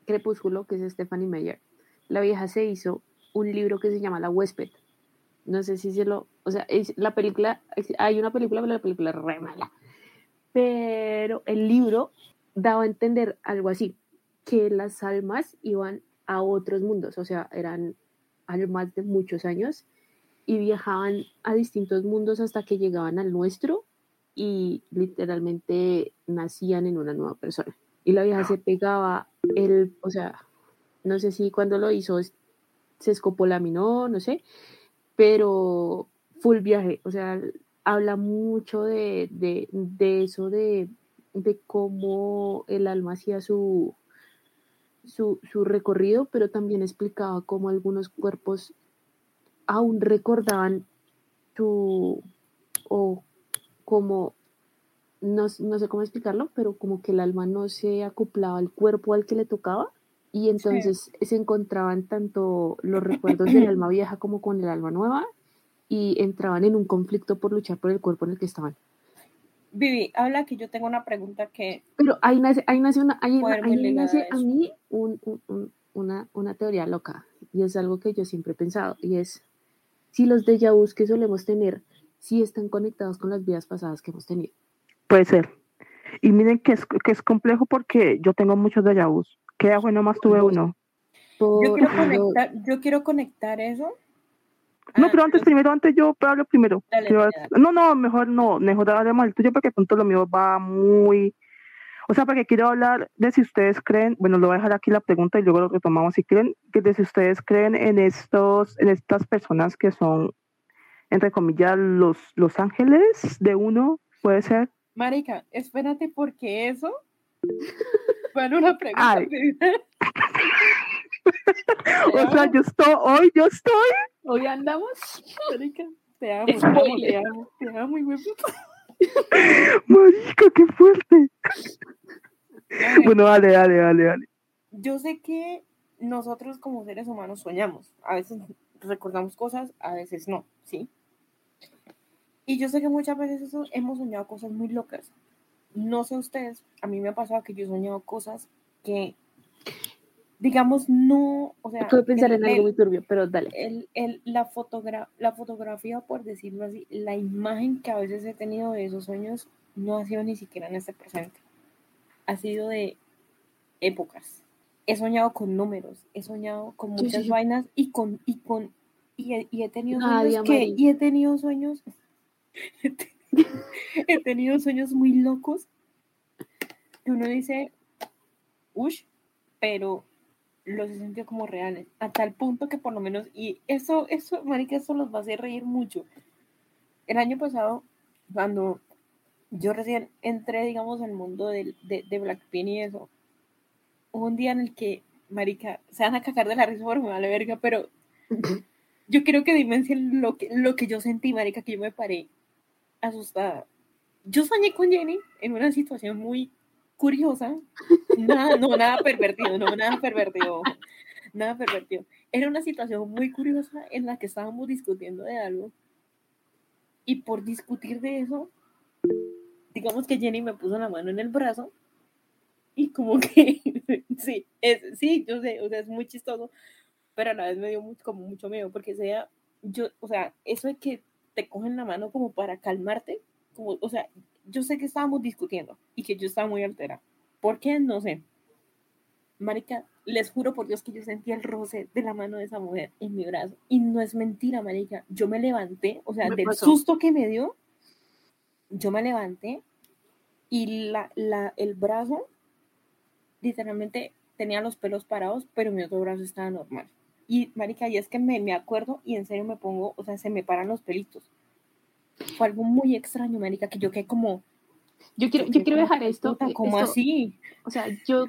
Crepúsculo, que es Stephanie Meyer. La vieja se hizo un libro que se llama La huésped. No sé si se lo... O sea, es la película... hay una película, pero la película es re mala. pero el libro daba a entender algo así, que las almas iban a otros mundos, o sea, eran almas de muchos años y viajaban a distintos mundos hasta que llegaban al nuestro y literalmente nacían en una nueva persona. Y la vieja se pegaba, el, o sea, no sé si cuando lo hizo se escopolaminó, no sé, pero full viaje, o sea, habla mucho de, de, de eso, de, de, cómo el alma hacía su, su, su, recorrido, pero también explicaba cómo algunos cuerpos aún recordaban tu, o como, no, no, sé cómo explicarlo, pero como que el alma no se acoplaba al cuerpo al que le tocaba y entonces se encontraban tanto los recuerdos del alma vieja como con el alma nueva y entraban en un conflicto por luchar por el cuerpo en el que estaban. Vivi, habla que yo tengo una pregunta que... Pero ahí nace, ahí nace, una, ahí, nace a, mí un, un, una, una teoría loca y es algo que yo siempre he pensado y es si los déjà vus que solemos tener sí están conectados con las vidas pasadas que hemos tenido. Puede ser. Y miren que es, que es complejo porque yo tengo muchos déjà vus. Que bueno, más tuve uno. Yo quiero, conectar, yo quiero conectar eso. No, ah, pero antes, primero, antes yo hablo primero. No, no, mejor no, mejor hablar el tuyo porque punto lo mío va muy... O sea, porque quiero hablar de si ustedes creen, bueno, lo voy a dejar aquí la pregunta y luego lo retomamos si creen, que de si ustedes creen en estos, en estas personas que son, entre comillas, los, los ángeles de uno, puede ser. Marica, espérate porque eso fue una pregunta. o sea, yo estoy, hoy yo estoy. Hoy andamos. Marica, te amo, te amo, te amo, te amo, y Marica, qué fuerte. bueno, dale, dale, dale, dale. Yo sé que nosotros como seres humanos soñamos. A veces recordamos cosas, a veces no, ¿sí? Y yo sé que muchas veces eso, hemos soñado cosas muy locas. No sé ustedes, a mí me ha pasado que yo he soñado cosas que, digamos, no, o sea... Puedo pensar en algo muy turbio, pero dale. El, el, la, fotogra la fotografía, por decirlo así, la imagen que a veces he tenido de esos sueños no ha sido ni siquiera en este presente. Ha sido de épocas. He soñado con números, he soñado con muchas vainas y con... Y con y he, tenido sueños que, y he tenido sueños he tenido sueños muy locos. Que uno dice, ush, pero los he sentido como reales, a tal punto que por lo menos, y eso, eso, marica, eso los va a hacer reír mucho. El año pasado, cuando yo recién entré, digamos, al mundo de, de, Blackpink y eso, hubo un día en el que, marica, se van a cagar de la risa por vale verga, pero yo quiero que dimensionen lo que, lo que yo sentí, marica, que yo me paré asustada. Yo soñé con Jenny en una situación muy curiosa. Nada, no, nada pervertido, no, nada pervertido. Nada pervertido. Era una situación muy curiosa en la que estábamos discutiendo de algo. Y por discutir de eso, digamos que Jenny me puso la mano en el brazo. Y como que, sí, es, sí, yo sé, o sea, es muy chistoso, pero a la vez me dio como mucho miedo, porque sea, yo, o sea, eso de que te cogen la mano como para calmarte, como, o sea, yo sé que estábamos discutiendo y que yo estaba muy alterada. ¿Por qué? No sé. Marica, les juro por Dios que yo sentí el roce de la mano de esa mujer en mi brazo. Y no es mentira, Marica. Yo me levanté, o sea, del susto que me dio, yo me levanté y la, la, el brazo literalmente tenía los pelos parados, pero mi otro brazo estaba normal. Y, marica, y es que me, me acuerdo y en serio me pongo, o sea, se me paran los pelitos. Fue algo muy extraño, marica, que yo quedé como... Yo quiero, yo quiero dejar esto. como así? O sea, yo,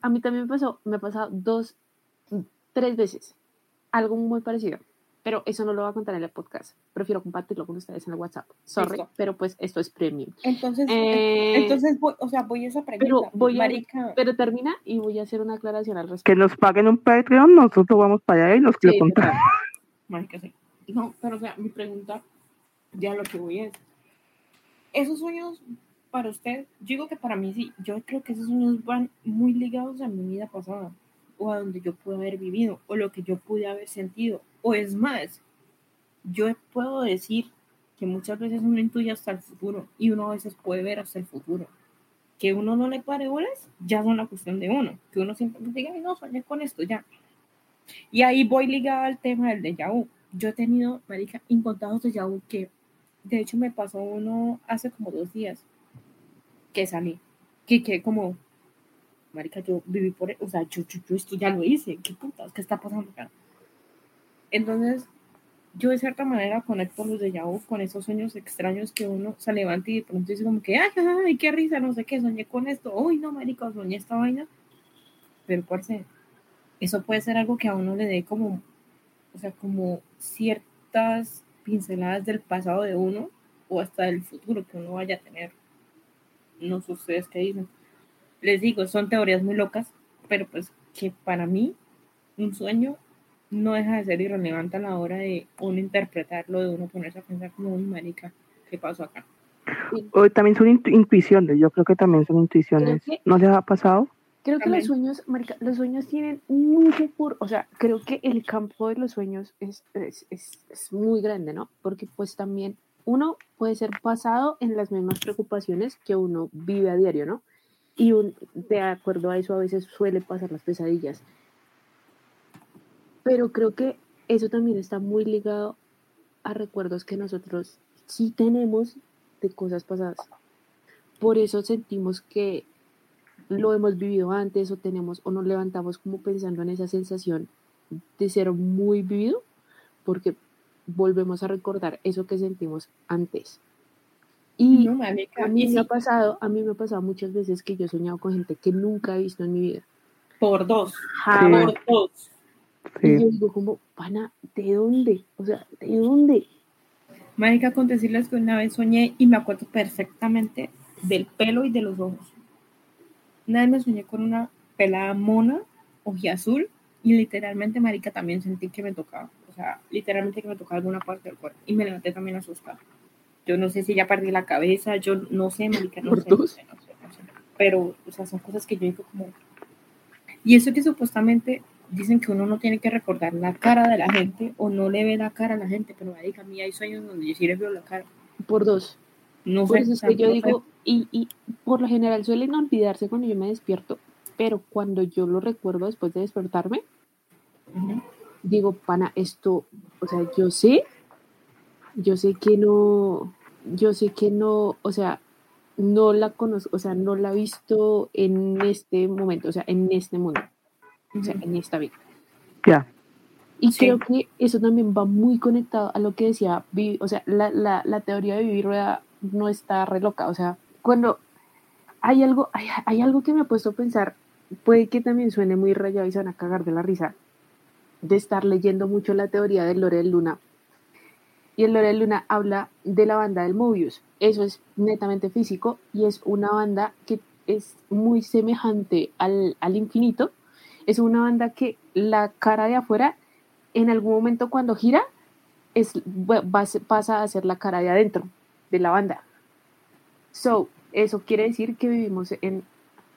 a mí también me pasó, me ha pasado dos, tres veces, algo muy parecido pero eso no lo voy a contar en el podcast. Prefiero compartirlo con ustedes en el WhatsApp. Sorry, pero pues esto es premium. Entonces, eh, entonces o sea, voy a esa pregunta. Pero, voy a, pero termina y voy a hacer una aclaración al respecto. Que nos paguen un Patreon, nosotros vamos para allá y nos lo contamos. Marica, sí. No, pero o sea, mi pregunta, ya lo que voy es, esos sueños para usted, yo digo que para mí sí, yo creo que esos sueños van muy ligados a mi vida pasada o a donde yo pude haber vivido o lo que yo pude haber sentido o es más, yo puedo decir que muchas veces uno intuye hasta el futuro y uno a veces puede ver hasta el futuro. Que uno no le pare bolas, ya es una cuestión de uno. Que uno simplemente diga, "Ay, no, soñé con esto, ya. Y ahí voy ligada al tema del déjà vu. Yo he tenido, marica, incontados déjà vu que, de hecho, me pasó uno hace como dos días que salí. Que quedé como, marica, yo viví por, o sea, yo, yo, yo esto ya lo hice. ¿Qué putas? ¿Qué está pasando acá? Entonces, yo de cierta manera conecto los déjà vu con esos sueños extraños que uno se levanta y de pronto dice como que, ay, ay, qué risa, no sé qué, soñé con esto, uy, no, marica, soñé esta vaina. Pero, parce, eso puede ser algo que a uno le dé como, o sea, como ciertas pinceladas del pasado de uno o hasta del futuro que uno vaya a tener. No sé ustedes qué dicen. Les digo, son teorías muy locas, pero pues que para mí un sueño no deja de ser irrelevante a la hora de uno interpretarlo, de uno ponerse a pensar como un marica, ¿qué pasó acá? O también son intu- intuiciones, yo creo que también son intuiciones. Que- ¿No les ha pasado? Creo que También. los sueños, marica, los sueños tienen mucho por, o sea, creo que el campo de los sueños es, es, es, es muy grande, ¿no? Porque pues también uno puede ser basado en las mismas preocupaciones que uno vive a diario, ¿no? Y un- de acuerdo a eso a veces suele pasar las pesadillas. Pero creo que eso también está muy ligado a recuerdos que nosotros sí tenemos de cosas pasadas. Por eso sentimos que lo hemos vivido antes o tenemos o nos levantamos como pensando en esa sensación de ser muy vivido porque volvemos a recordar eso que sentimos antes. Y No, marica, a mí y me ha pasado, a mí me ha pasado muchas veces que yo he soñado con gente que nunca he visto en mi vida. por dos, Jamás. por dos. Y yo digo como, pana, ¿de dónde? O sea, ¿de dónde? Marica, con decirles que una vez soñé y me acuerdo perfectamente del pelo y de los ojos. Una vez me soñé con una pelada mona, ojiazul, y literalmente, marica, también sentí que me tocaba. O sea, literalmente que me tocaba alguna parte del cuerpo. Y me levanté también asustada. Yo no sé si ya perdí la cabeza, yo no sé, marica, no ¿Por sé, no dos? sé, no sé, no sé. Pero, o sea, son cosas que yo digo como... Y eso que supuestamente dicen que uno no tiene que recordar la cara de la gente o no le ve la cara a la gente, pero marica, a mí hay sueños donde yo sí le veo la cara. Por dos. No Por sé, eso es que yo digo, y, y por lo general suelen olvidarse cuando yo me despierto, pero cuando yo lo recuerdo después de despertarme, digo, pana, esto, o sea, yo sé, yo sé que no, yo sé que no, o sea, no la conozco, o sea, no la he visto en este momento, o sea, en este mundo, o sea, en esta vida. Ya. Y Sí. creo que eso también va muy conectado a lo que decía, Vi- o sea, la, la, la teoría de vivir rueda no está re loca, o sea, cuando hay algo, hay, hay algo que me ha puesto a pensar, puede que también suene muy rayado y se van a cagar de la risa, de estar leyendo mucho la teoría del Lore de Luna. Y el Lore Luna habla de la banda del Mobius. Eso es netamente físico y es una banda que es muy semejante al, al infinito. Es una banda que la cara de afuera, en algún momento cuando gira, es, va- pasa a ser la cara de adentro de la banda. So, eso quiere decir que vivimos en,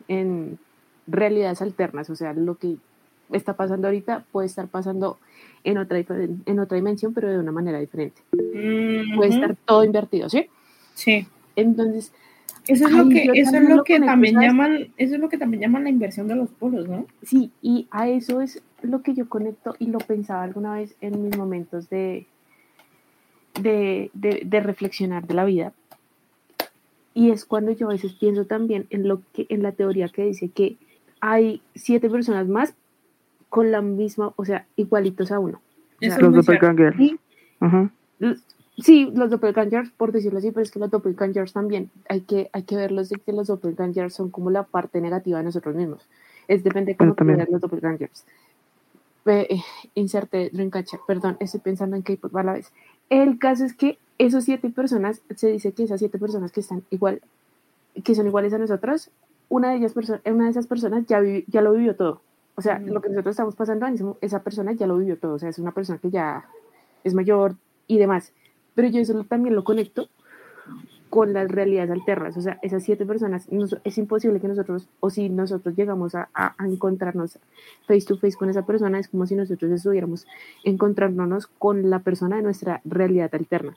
en realidades alternas, o sea, lo que está pasando ahorita puede estar pasando en otra, en otra dimensión, pero de una manera diferente. Puede Ujú. estar todo invertido, ¿sí? Sí. Entonces, Eso es Ay, lo que, eso es también lo lo que también llaman, eso es lo que también llaman la inversión de los polos, ¿no? sí, y a eso es lo que yo conecto y lo pensaba alguna vez en mis momentos de, de, de, de reflexionar de la vida. Y es cuando yo a veces pienso también en, lo que, en la teoría que dice que hay siete personas más con la misma, o sea, igualitos a uno. O sea, Los doppelgangers. Sí, los doppelgangers, por decirlo así, pero es que los doppelgangers también hay que, hay que verlos de que los doppelgangers son como la parte negativa de nosotros mismos. Es depende de cómo veas los doppelgangers. Eh, eh, inserte Dreamcatcher, perdón, estoy pensando en K-pop a la vez. El caso es que esos siete personas, se dice que esas siete personas que están igual, que son iguales a nosotros, una de ellas, una de esas personas ya, vivi- ya lo vivió todo. O sea, lo que nosotros estamos pasando, esa persona ya lo vivió todo. O sea, es una persona que ya es mayor y demás. Pero yo eso también lo conecto con las realidades alternas. O sea, esas siete personas, es imposible que nosotros, o si nosotros llegamos a, a- a encontrarnos face to face con esa persona, es como si nosotros estuviéramos encontrándonos con la persona de nuestra realidad alterna.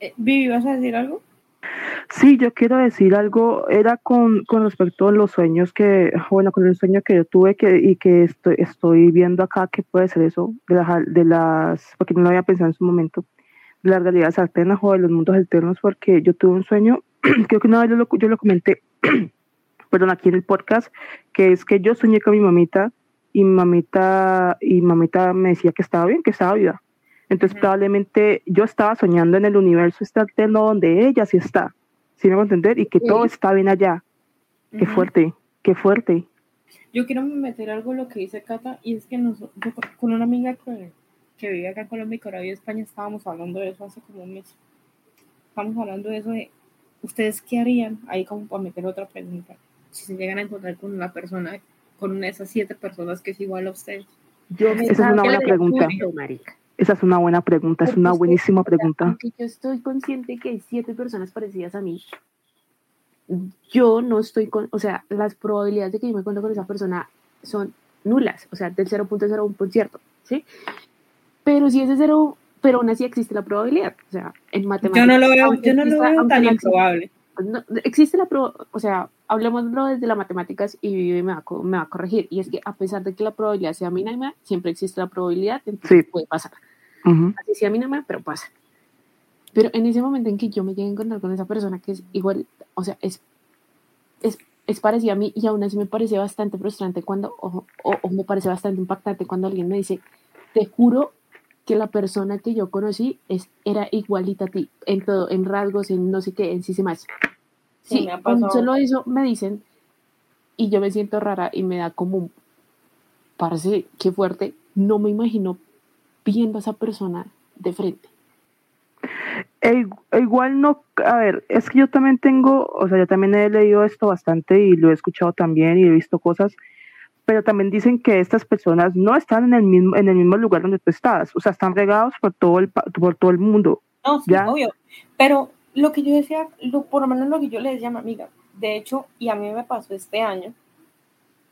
Eh, Vivi, ¿vas a decir algo? Sí, yo quiero decir algo, era con, con respecto a los sueños que, bueno, con el sueño que yo tuve que, y que estoy, estoy viendo acá, que puede ser eso, de, las, de las, porque no lo había pensado en su momento, de las realidades alternas o de los mundos alternos, porque yo tuve un sueño, creo que una vez yo lo, yo lo comenté, perdón, aquí en el podcast, que es que yo soñé con mi mamita y mamita, y mamita me decía que estaba bien, que estaba viva. Entonces probablemente yo estaba soñando en el universo alterno donde ella sí está, ¿sí me voy a entender? Y que todo está bien allá. Qué fuerte, qué fuerte. Yo quiero meter algo en lo que dice Cata, y es que nosotros, con una amiga que, que vive acá en Colombia y que ahora vive en España, estábamos hablando de eso hace como un mes. Estábamos hablando de eso de, ¿ustedes qué harían? Ahí como para meter otra pregunta. Si se llegan a encontrar con una persona, con una de esas siete personas que es igual a ustedes. Yo me Esa es una buena pregunta. marica. Esa es una buena pregunta, es una buenísima pregunta. Yo estoy consciente que hay siete personas parecidas a mí, yo no estoy con, o sea, las probabilidades de que yo me encuentre con esa persona son nulas, o sea, del 0.01%, ¿sí? Pero si es de cero, pero aún así existe la probabilidad, o sea, en matemáticas. Yo no lo veo, yo no lo exista- veo aunque tan improbable. no, existe la pro, o sea, hablemoslo desde las matemáticas y Vivi me va, me va a corregir. Y es que a pesar de que la probabilidad sea mínima, siempre existe la probabilidad, entonces Sí. puede pasar. Ujú. Así sea mínima, pero pasa. Pero en ese momento en que yo me llegue a encontrar con esa persona que es igual, o sea, es, es, es parecida a mí y aún así me parece bastante frustrante cuando, o, o, o me parece bastante impactante cuando alguien me dice, te juro que la persona que yo conocí es, era igualita a ti, en todo, en rasgos, en no sé qué, en sí se más. Sí, Sí, con solo eso me dicen y yo me siento rara y me da como un parece qué fuerte. No me imagino viendo a esa persona de frente. E e igual no, a ver, es que yo también tengo, o sea, yo también he leído esto bastante y lo he escuchado también y he visto cosas, pero también dicen que estas personas no están en el mismo, en el mismo lugar donde tú estás, o sea, están regados por todo el, por todo el mundo. No, sí, Ya. obvio. Pero lo que yo decía, lo, por lo menos lo que yo le decía a mi amiga, de hecho, y a mí me pasó este año,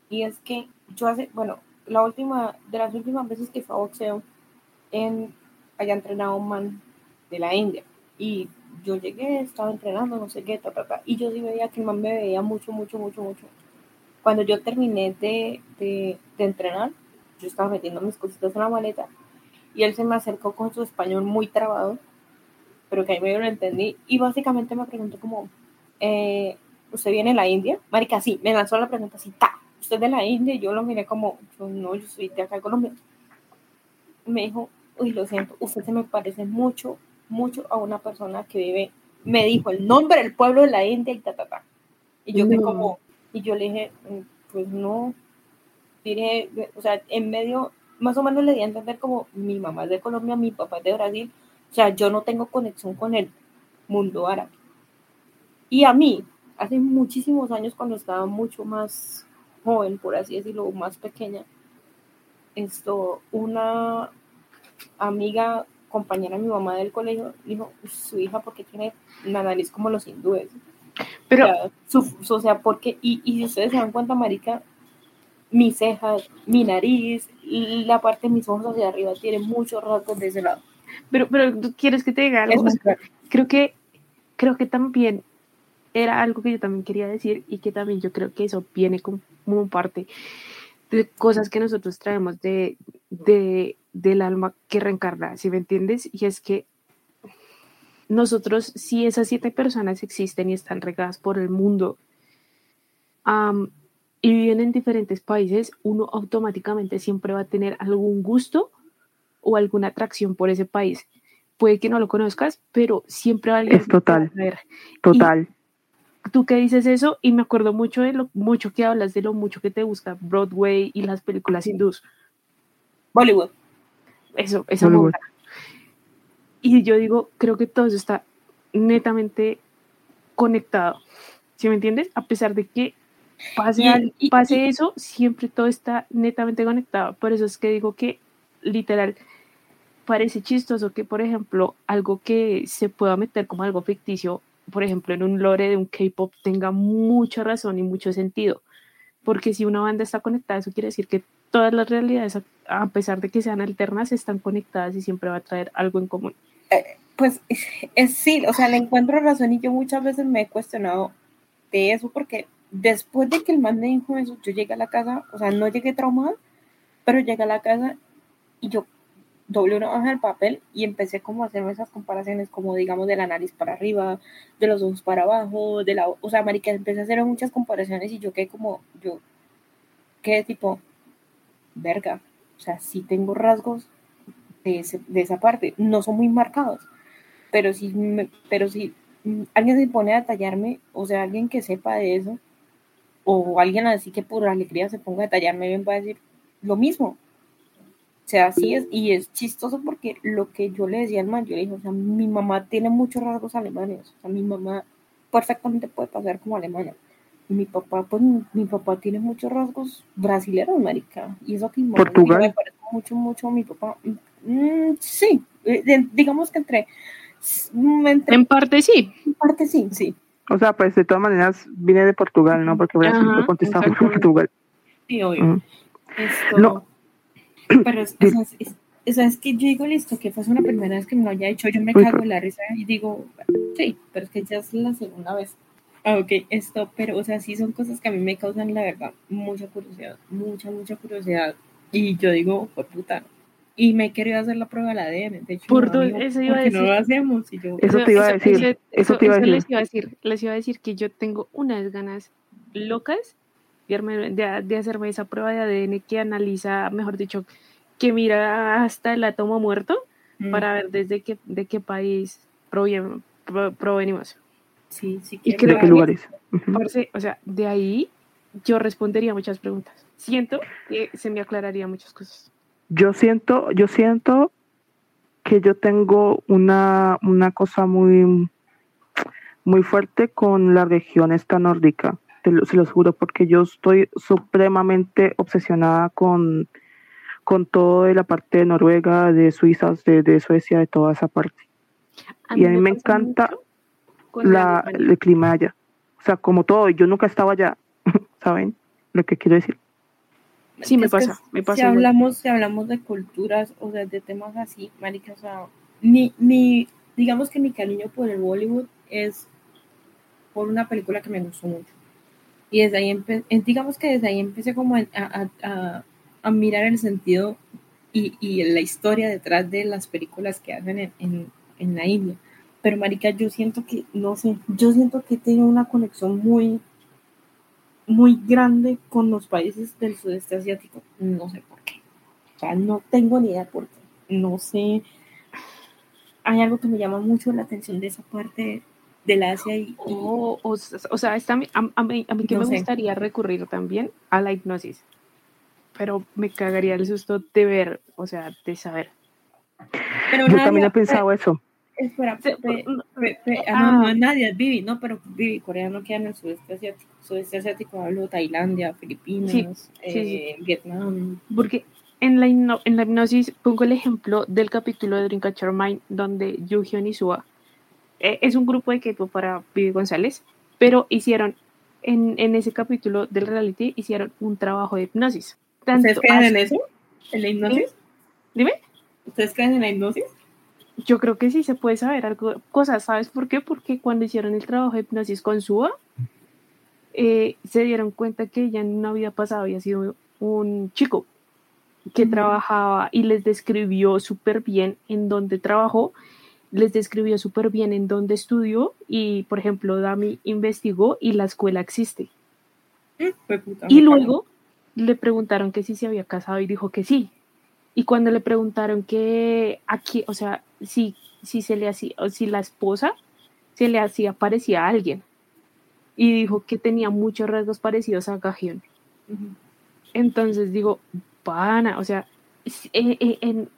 y es que yo hace, bueno, la última, de las últimas veces que fue a boxeo, en, allá entrenaba un man de la India, y yo llegué, estaba entrenando, no sé qué, y yo sí veía que el man me veía mucho, mucho, mucho, mucho. Cuando yo terminé de, de, de entrenar, yo estaba metiendo mis cositas en la maleta, y él se me acercó con su español muy trabado, pero que ahí medio lo entendí. Y básicamente me preguntó como, eh, ¿usted viene de la India? Marica, sí, me lanzó la pregunta así, ta, ¿usted de la India? Y yo lo miré como, yo no, yo soy de acá de Colombia. Me dijo, uy, lo siento, usted se me parece mucho, mucho a una persona que vive, me dijo el nombre del pueblo de la India y ta, ta, ta. Y yo que No. como, y yo le dije, "Mm, pues no, dije, o sea, en medio, más o menos le di a entender como mi mamá es de Colombia, mi papá es de Brasil, o sea, yo no tengo conexión con el mundo árabe. Y a mí, hace muchísimos años, cuando estaba mucho más joven, por así decirlo, más pequeña, esto, una amiga, compañera de mi mamá del colegio, dijo, su hija, porque tiene la nariz como los hindúes? Pero O sea, su- o sea, porque, y, y si ustedes se dan cuenta, marica, mis cejas, mi nariz, y la parte de mis ojos hacia arriba tiene muchos rasgos de ese lado. Pero, pero ¿tú quieres que te diga algo? Es O sea, muy claro. creo que, creo que también era algo que yo también quería decir y que también yo creo que eso viene como, como parte de cosas que nosotros traemos de, de, del alma que reencarna, ¿sí me entiendes? Y es que nosotros, si esas siete personas existen y están regadas por el mundo y viven en diferentes países, uno automáticamente siempre va a tener algún gusto o alguna atracción por ese país. Puede que no lo conozcas, pero siempre alguien Es total. va a atraer. Total. Tú que dices eso y me acuerdo mucho de lo mucho que hablas de lo mucho que te gusta Broadway y las películas hindús. Bollywood. Eso, esa Bollywood. monda. Y yo digo, creo que todo eso está netamente conectado. ¿Sí me entiendes? A pesar de que pase, Y- al- pase y- eso, siempre todo está netamente conectado. Por eso es que digo que literal parece chistoso que, por ejemplo, algo que se pueda meter como algo ficticio, por ejemplo, en un lore de un K-pop tenga mucha razón y mucho sentido. Porque si una banda está conectada, eso quiere decir que todas las realidades, a- pesar de que sean alternas, están conectadas y siempre va a traer algo en común. pues es, sí, o sea, le encuentro razón y yo muchas veces me he cuestionado de eso porque después de que el man me dijo eso, yo llegué a la casa, o sea, no llegué traumada, pero llegué a la casa y yo doblé una hoja del papel y empecé como a hacerme esas comparaciones, como digamos de la nariz para arriba, de los ojos para abajo, de la, o sea, marica, empecé a hacer muchas comparaciones y yo quedé como, yo, quedé tipo, verga, o sea, sí tengo rasgos de, ese- de esa parte, no son muy marcados, pero si, me- pero si mm, alguien se pone a tallarme, o sea, alguien que sepa de eso, o alguien así que por alegría se ponga a tallarme bien va a decir lo mismo. O sea, así es, y es chistoso porque lo que yo le decía al man, yo le dije, o sea, mi mamá tiene muchos rasgos alemanes, o sea, mi mamá perfectamente puede pasar como alemana. Y mi papá, pues mi, papá tiene muchos rasgos brasileños, marica. Y eso que Portugal. me parece mucho, mucho a mi papá. Mm, sí, eh, digamos que entre, mm, entre En parte sí. parte sí, sí. O sea, pues de todas maneras viene de Portugal, ¿no? Porque Brasil Ajá, fue contestado por. Portugal. Sí, obvio. Mm. Esto, No. Pero es, es, es- o sea, es que yo digo, listo, que fue una primera vez que me lo haya hecho, yo me Uy, cago en la risa y digo, sí, pero es que ya es la segunda vez. Ah, ok, esto, pero, o sea, sí son cosas que a mí me causan, la verdad, mucha curiosidad, mucha, mucha curiosidad. Y yo digo, por puta. Y me he querido hacer la prueba de la ADN. De hecho, Por amigo, eso iba a ¿por qué no lo decir. hacemos? Y yo, Eso te iba a decir, eso te iba a decir. Les iba a decir, les iba a decir que yo tengo unas ganas locas de, arme- de- de hacerme esa prueba de ADN que analiza, mejor dicho, que mira hasta el átomo muerto mm, para ver desde qué, de qué país provien- pro- provenimos. Sí, sí ¿Y creo ¿De qué lugares? Parce, o sea, de ahí yo respondería muchas preguntas. Siento que se me aclararía muchas cosas. Yo siento, yo siento que yo tengo una, una cosa muy, muy fuerte con la región esta nórdica, te lo- se los juro, porque yo estoy supremamente obsesionada con, con todo de la parte de Noruega, de Suiza, de, de Suecia, de toda esa parte. Y a mí me pasa encanta mucho La, el clima allá. O sea, como todo, yo nunca estaba allá, ¿saben? Lo que quiero decir. Sí, me Es pasa, me pasa Si igual. hablamos, si hablamos de culturas, o sea, de temas así, marica, o sea, mi, mi, digamos que mi cariño por el Bollywood es por una película que me gustó mucho. Y desde ahí, empe- eh, digamos que desde ahí empecé como a, a- a- a mirar el sentido y, y la historia detrás de las películas que hacen en, en, en la India. Pero, marica, yo siento que, no sé, yo siento que tengo una conexión muy, muy grande con los países del sudeste asiático. No sé por qué. O sea, no tengo ni idea por qué. No sé. Hay algo que me llama mucho la atención de esa parte del Asia y, y- O, o, o sea, está, a, a mí, a mí que No me sé. gustaría recurrir también a la hipnosis. Pero me cagaría el susto de ver, o sea, de saber. pero Yo también he pe- pensado eso. Espera, pe- no, pe- pe- ah, ah. no, no, Nadia, es Vivi, no, pero Vivi, Corea no queda en el sudeste asiático. Sudeste asiático hablo Tailandia, Filipinas, Sí, eh, sí, Vietnam. Porque en la, en la hipnosis pongo el ejemplo del capítulo de Dreamcatcher Mind donde Yuji Onizuwa eh, es un grupo de K-pop para Vivi González, pero hicieron en, en ese capítulo del reality hicieron un trabajo de hipnosis. Tanto ¿Ustedes creen en eso? ¿En la hipnosis? Dime. ¿Ustedes creen en la hipnosis? Yo creo que sí se puede saber algo, cosas, ¿sabes por qué? Porque cuando hicieron el trabajo de hipnosis con Suba, eh, se dieron cuenta que ella en una vida pasada había sido un chico que trabajaba y les describió súper bien en dónde trabajó, les describió súper bien en dónde estudió y, por ejemplo, Dami investigó y la escuela existe. Puta, Y luego le preguntaron que si se había casado y dijo que sí. Y cuando le preguntaron que aquí, o sea, si, si se le hacía, o si la esposa se le hacía parecía a alguien. Y dijo que tenía muchos rasgos parecidos a Gajion. Ujú. Entonces digo, pana, o sea, s- eh, eh, en,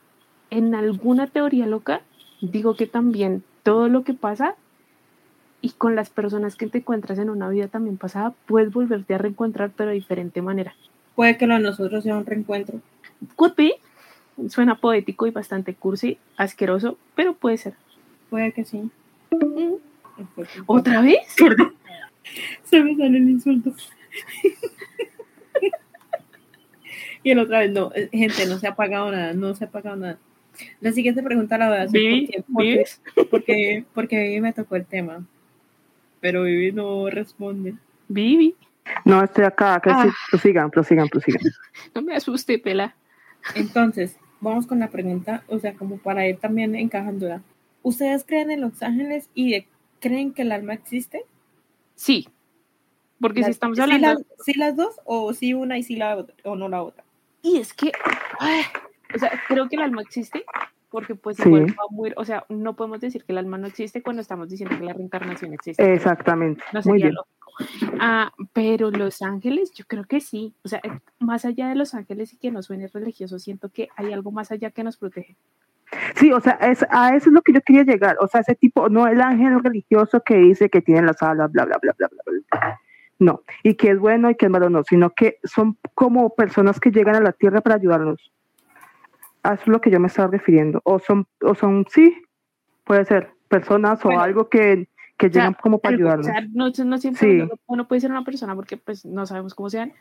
en alguna teoría loca, digo que también todo lo que pasa y con las personas que te encuentras en una vida también pasada, puedes volverte a reencontrar, pero de diferente manera. Puede que lo de nosotros sea un reencuentro. Could be, suena poético y bastante cursi, asqueroso, pero puede ser. Puede que sí. Mm. ¿Otra vez? Se me sale el insulto. y el otra vez, no, eh, gente, no se ha pagado nada, no se ha pagado nada. La siguiente pregunta la voy a hacer Vivi, porque, porque, porque, porque Vivi me tocó el tema. Pero Vivi no responde. Vivi, No, estoy acá, Ah. sí, prosigan, prosigan, prosigan. no me asuste, pela. Entonces, vamos con la pregunta, o sea, como para ir también encajándola. ¿Ustedes creen en los ángeles y de- creen que el alma existe? Sí, porque si estamos ¿sí hablando... las, sí las dos o sí una y sí la otra o no la otra? Y es que, ay, o sea, creo que el alma existe porque pues Sí. igual va muy, o sea, no podemos decir que el alma no existe cuando estamos diciendo que la reencarnación existe. Exactamente. no Muy sería bien. lógico. Ah, pero los ángeles, yo creo que sí. O sea, más allá de los ángeles y que no suene religioso, siento que hay algo más allá que nos protege. Sí, o sea, es, a eso es lo que yo quería llegar. O sea, ese tipo, no el ángel religioso que dice que tiene las alas, bla, bla, bla, bla, bla, bla. No, y que es bueno y que es malo, no, sino que son como personas que llegan a la tierra para ayudarnos. A eso es lo que yo me estaba refiriendo. O son, o son, sí, puede ser, personas Bueno. o algo que, que O sea, llegan como para Algo, o ayudarnos. sea, no, no siempre Sí. uno, puede ser una persona porque pues no sabemos cómo sean,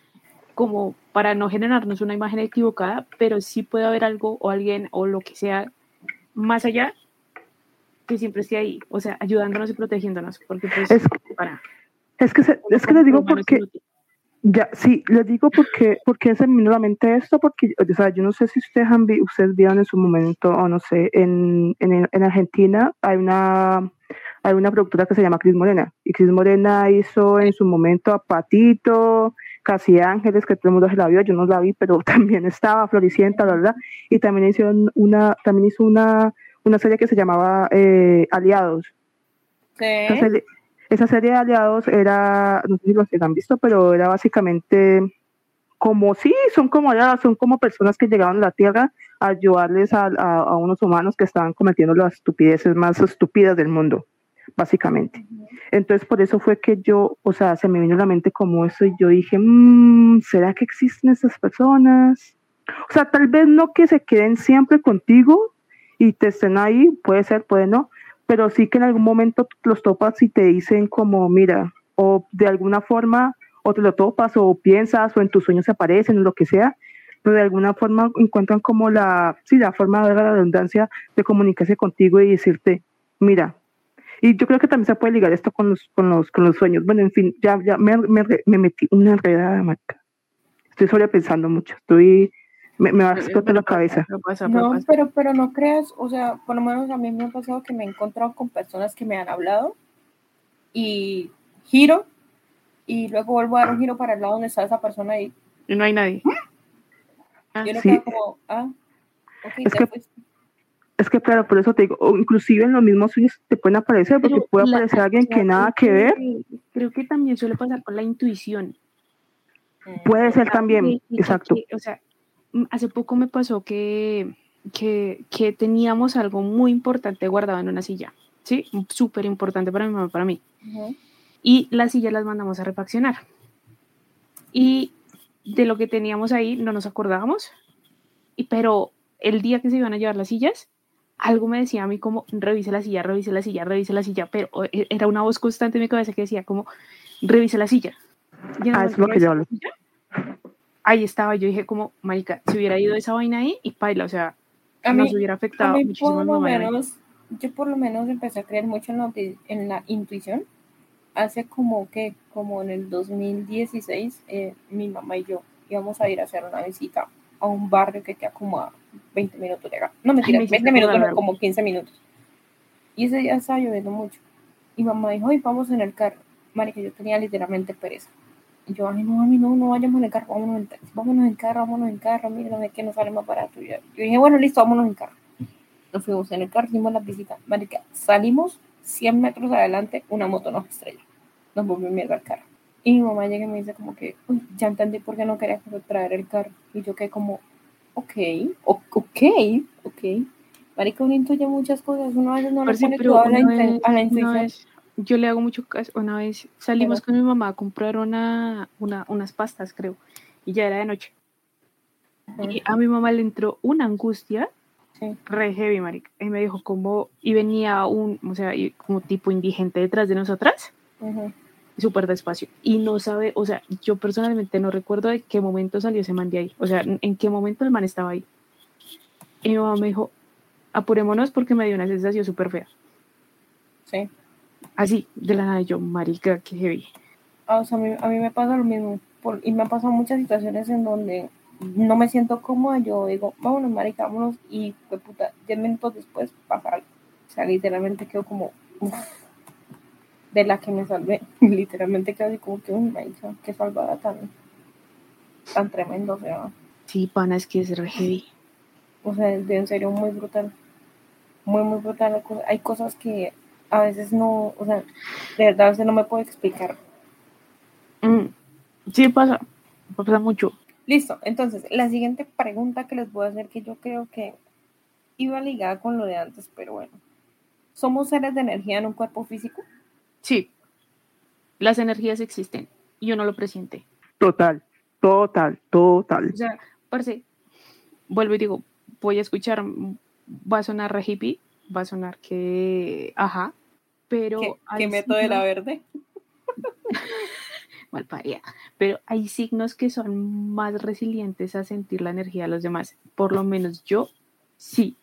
como para no generarnos una imagen equivocada, pero sí puede haber algo o alguien o lo que sea más allá que siempre esté ahí, o sea, ayudándonos y protegiéndonos, porque pues Es, para es que, se- es que les digo porque, Ya, sí, les digo porque, porque se me vino a la mente esto, porque, o sea, yo no sé si ustedes han vi, ustedes vieron en su momento, o no sé, en, en, en Argentina hay una, hay una productora que se llama Cris Morena, y Cris Morena hizo en su momento a Patito, Casi Ángeles, que todo el mundo se la vio, yo no la vi, pero también estaba Floricienta, la verdad, y también hicieron una, también hizo una, una serie que se llamaba eh, Aliados, Sí. Esa serie de aliados era, no sé si lo han visto, pero era básicamente como, sí, son como aliados, son como personas que llegaron a la Tierra a ayudarles a, a- unos humanos que estaban cometiendo las estupideces más estúpidas del mundo, básicamente. Entonces, por eso fue que yo, o sea, se me vino a la mente como eso y yo dije, "Mm, ¿será que existen estas personas? O sea, tal vez no que se queden siempre contigo y te estén ahí, puede ser, puede no, pero sí que en algún momento los topas y te dicen como, mira, o de alguna forma, o te lo topas, o piensas, o en tus sueños se aparecen, o lo que sea, pero de alguna forma encuentran como la, sí, la forma de la redundancia de comunicarse contigo y decirte, mira, y yo creo que también se puede ligar esto con los, con los, con los sueños. Bueno, en fin, ya, ya me, me, me metí una enredada, marca. Estoy sobrepensando mucho, estoy, me, me va a explotar la cabeza. No pasa, pero pero, pero no creas, o sea, por lo menos a mí me ha pasado que me he encontrado con personas que me han hablado y giro y luego vuelvo a dar un giro para el lado donde está esa persona y Y no hay nadie. Ah, yo no Sí. quedo como, ah, ok, Es ya que- fuiste. Es que claro, por eso te digo, o inclusive en los mismos sueños te pueden aparecer, porque Pero puede la- aparecer alguien que nada que ver, Creo que también suele pasar con la intuición. puede ser también, exacto. que, o sea, mm, hace poco me pasó que, que, que teníamos algo muy importante guardado en una silla, ¿sí? Súper importante para mi mamá, para mí. Ujú. Y las sillas las mandamos a refaccionar. Y de lo que teníamos ahí no nos acordábamos, y, pero el día que se iban a llevar las sillas, algo me decía a mí como, revise la silla, revise la silla, revise la silla, pero eh, era una voz constante en mi cabeza que decía como, revise la silla. Y Ah, es lo que yo hablo. silla, Ahí estaba, yo dije como, marica, si hubiera ido esa vaina ahí y paila, o sea, A nos mí, hubiera a afectado mí muchísimo por a lo a menos, yo por lo menos empecé a creer mucho en la, intu- en la intuición. Hace como que, como en el 2016, eh, mi mamá y yo íbamos a ir a hacer una visita a un barrio que queda como a 20 minutos de acá. No, mentira, me hiciste 20 minutos, no, como 15 minutos. Y ese día estaba lloviendo mucho. Y mamá dijo, ay, vamos en el carro. Marica, yo tenía literalmente pereza. Yo, ay, no, mami, no, no vayamos en el carro, vámonos en vámonos en carro, vámonos en carro, mira, no sé qué nos sale más barato. Yo, yo dije, bueno, listo, vámonos en carro. Nos fuimos en el carro, hicimos la visita. Marica, salimos 100 metros adelante, una moto nos estrella. Nos volvió mierda al carro. Y mi mamá llega y me dice como que, uy, ya entendí por qué no querías traer el carro. Y yo quedé como, ok, ok, ok. Marica, uno intuye muchas cosas, uno a veces no le pone pero cuidado a la, inten- vez- a la vez- yo le hago mucho caso. Una vez salimos con mi mamá a comprar una, una, unas pastas, creo, y ya era de noche. Y a mi mamá le entró una angustia Sí. re heavy, marica. Y me dijo como, y venía un, o sea, como tipo indigente detrás de nosotras, Ujú. súper despacio. Y no sabe, o sea, yo personalmente no recuerdo de qué momento salió ese man de ahí. O sea, en en qué momento el man estaba ahí. Y mi mamá me dijo, apurémonos porque me dio una sensación súper fea. Sí. Así, de la nada, yo, marica, qué heavy. Ah, o sea, a mí, a mí me pasa lo mismo. por- y me han pasado muchas situaciones en donde no me siento cómoda. Yo digo, vámonos, marica, vámonos. Y, pues, puta, 10 minutos después pasa algo. O sea, literalmente quedo como, uf, de la que me salvé. literalmente quedo así como que, uy, marica, qué salvada tan, tan tremendo. O sea, Sí, pana, es que es re heavy. o sea, de en serio muy brutal. Muy, muy brutal. Hay cosas que a veces no, o sea, de verdad a veces no me puedo explicar. Mm, Sí, pasa, pasa mucho. Listo, entonces la siguiente pregunta que les voy a hacer, que yo creo que iba ligada con lo de antes, pero bueno. ¿Somos seres de energía en un cuerpo físico? Sí, las energías existen y uno lo presiente. Total, total, total. O sea, parce, vuelvo y digo, voy a escuchar, va a sonar re hippie, va a sonar que, ajá, pero... ¿Qué, hay qué meto de la verde? malparía, pero hay signos que son más resilientes a sentir la energía de los demás. Por lo menos yo sí.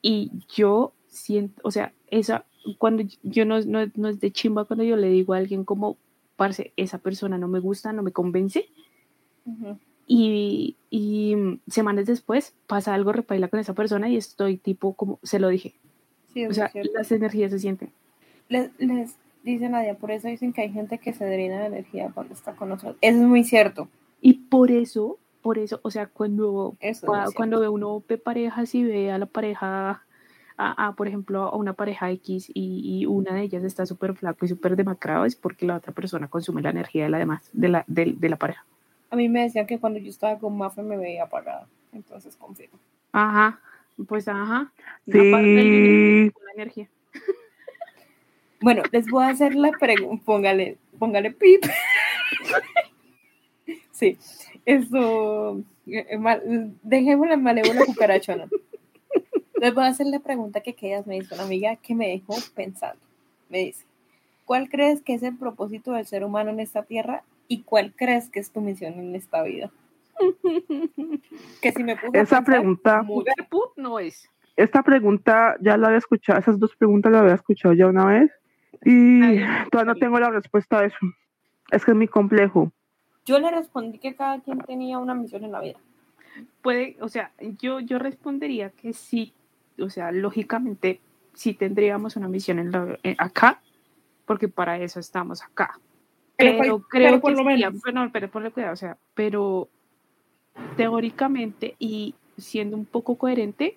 Y yo siento, o sea, esa, cuando yo no, no, no es de chimba cuando yo le digo a alguien como, parce, esa persona no me gusta, no me convence, Ujú. y, y semanas después pasa algo repaila con esa persona y estoy tipo como, se lo dije. Sí, O sea, cierto. las energías se sienten. Les, les dice Nadia, por eso dicen que hay gente que se drena de energía cuando está con nosotros. Eso es muy cierto. Y por eso, por eso, o sea, cuando Eso cuando ve uno ve parejas y ve a la pareja, a, a, por ejemplo, a una pareja X y, y una de ellas está súper flaco y súper demacrado, es porque la otra persona consume la energía de la demás, de la, de, de la pareja. A mí me decían que cuando yo estaba con Mafe me veía apagada. Entonces confirmo. Ajá, pues ajá. Sí, la energía. Bueno, les voy a hacer la pregunta. Póngale, póngale pip. sí, eso. eh, mal- Dejémosla malévola cucarachona. Les voy a hacer la pregunta que quedas me hizo una amiga que me dejó pensando. Me dice: ¿Cuál crees que es el propósito del ser humano en esta tierra y cuál crees que es tu misión en esta vida? Que si me puse a Esa pensar pregunta- no es. esta pregunta ya la había escuchado, esas dos preguntas las había escuchado ya una vez y todavía no tengo la respuesta a eso. Es que es muy complejo. Yo le respondí que cada quien tenía una misión en la vida. Puede, o sea, yo, yo respondería que sí, o sea, lógicamente sí tendríamos una misión en la- eh, acá, porque para eso estamos acá. Pero Pero, creo pero por que lo sería- menos. bueno, pero ponle cuidado, o sea, pero teóricamente y siendo un poco coherente,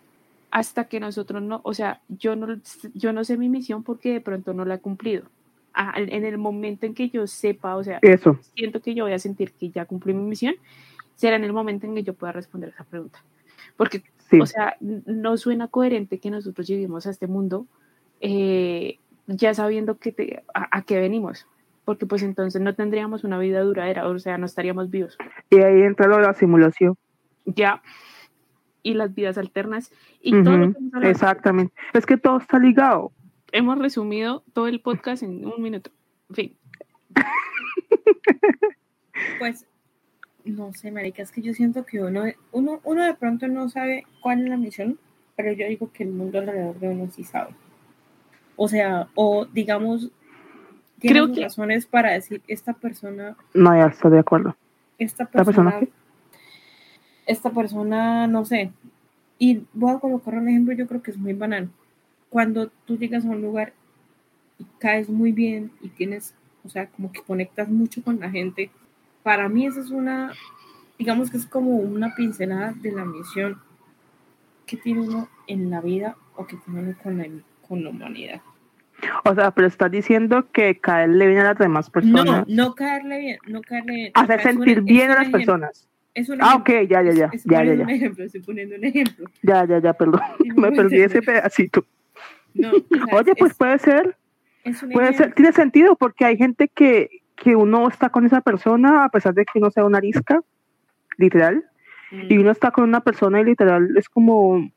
hasta que nosotros no, o sea, yo no, yo no sé mi misión porque de pronto no la he cumplido. Ah, en el momento en que yo sepa, o sea, Eso. siento que yo voy a sentir que ya cumplí mi misión, será en el momento en que yo pueda responder esa pregunta. Porque, Sí. o sea, no suena coherente que nosotros lleguemos a este mundo eh, ya sabiendo que te- a, a qué venimos. Porque pues entonces no tendríamos una vida duradera, o sea, no estaríamos vivos. Y ahí entra lo de la simulación. Ya. Y las vidas alternas y todo lo que hemos hablado. Exactamente. Es que todo está ligado. Hemos resumido todo el podcast en un minuto. En fin. Pues, no sé, marica, es que yo siento que uno, uno, uno de pronto no sabe cuál es la misión, pero yo digo que el mundo alrededor de uno sí sabe. O sea, o digamos, tiene Creo que- razones para decir, esta persona, No, ya estoy de acuerdo. esta ¿La persona persona, esta persona, no sé. Y voy a colocar un ejemplo, yo creo que es muy banal. Cuando tú llegas a un lugar y caes muy bien y tienes, o sea, como que conectas mucho con la gente, para mí esa es una, digamos que es como una pincelada de la misión que tiene uno en la vida o que tiene uno con la, con la humanidad. O sea, pero estás diciendo que caerle bien a las demás No, personas. no caerle bien, no caerle bien. O hacer sea, sentir bien a las personas. Es un Ah, ok, ya, ya, ya. Estoy Ya, ya, poniendo ya. un ejemplo, estoy poniendo un ejemplo. Ya, ya, ya, perdón. Me perdí ese pedacito. No, Oye, pues es- puede ser, es un puede ser, tiene sentido, porque hay gente que, que uno está con esa persona a pesar de que uno sea una arisca, literal, y Mm. uno está con una persona y literal es como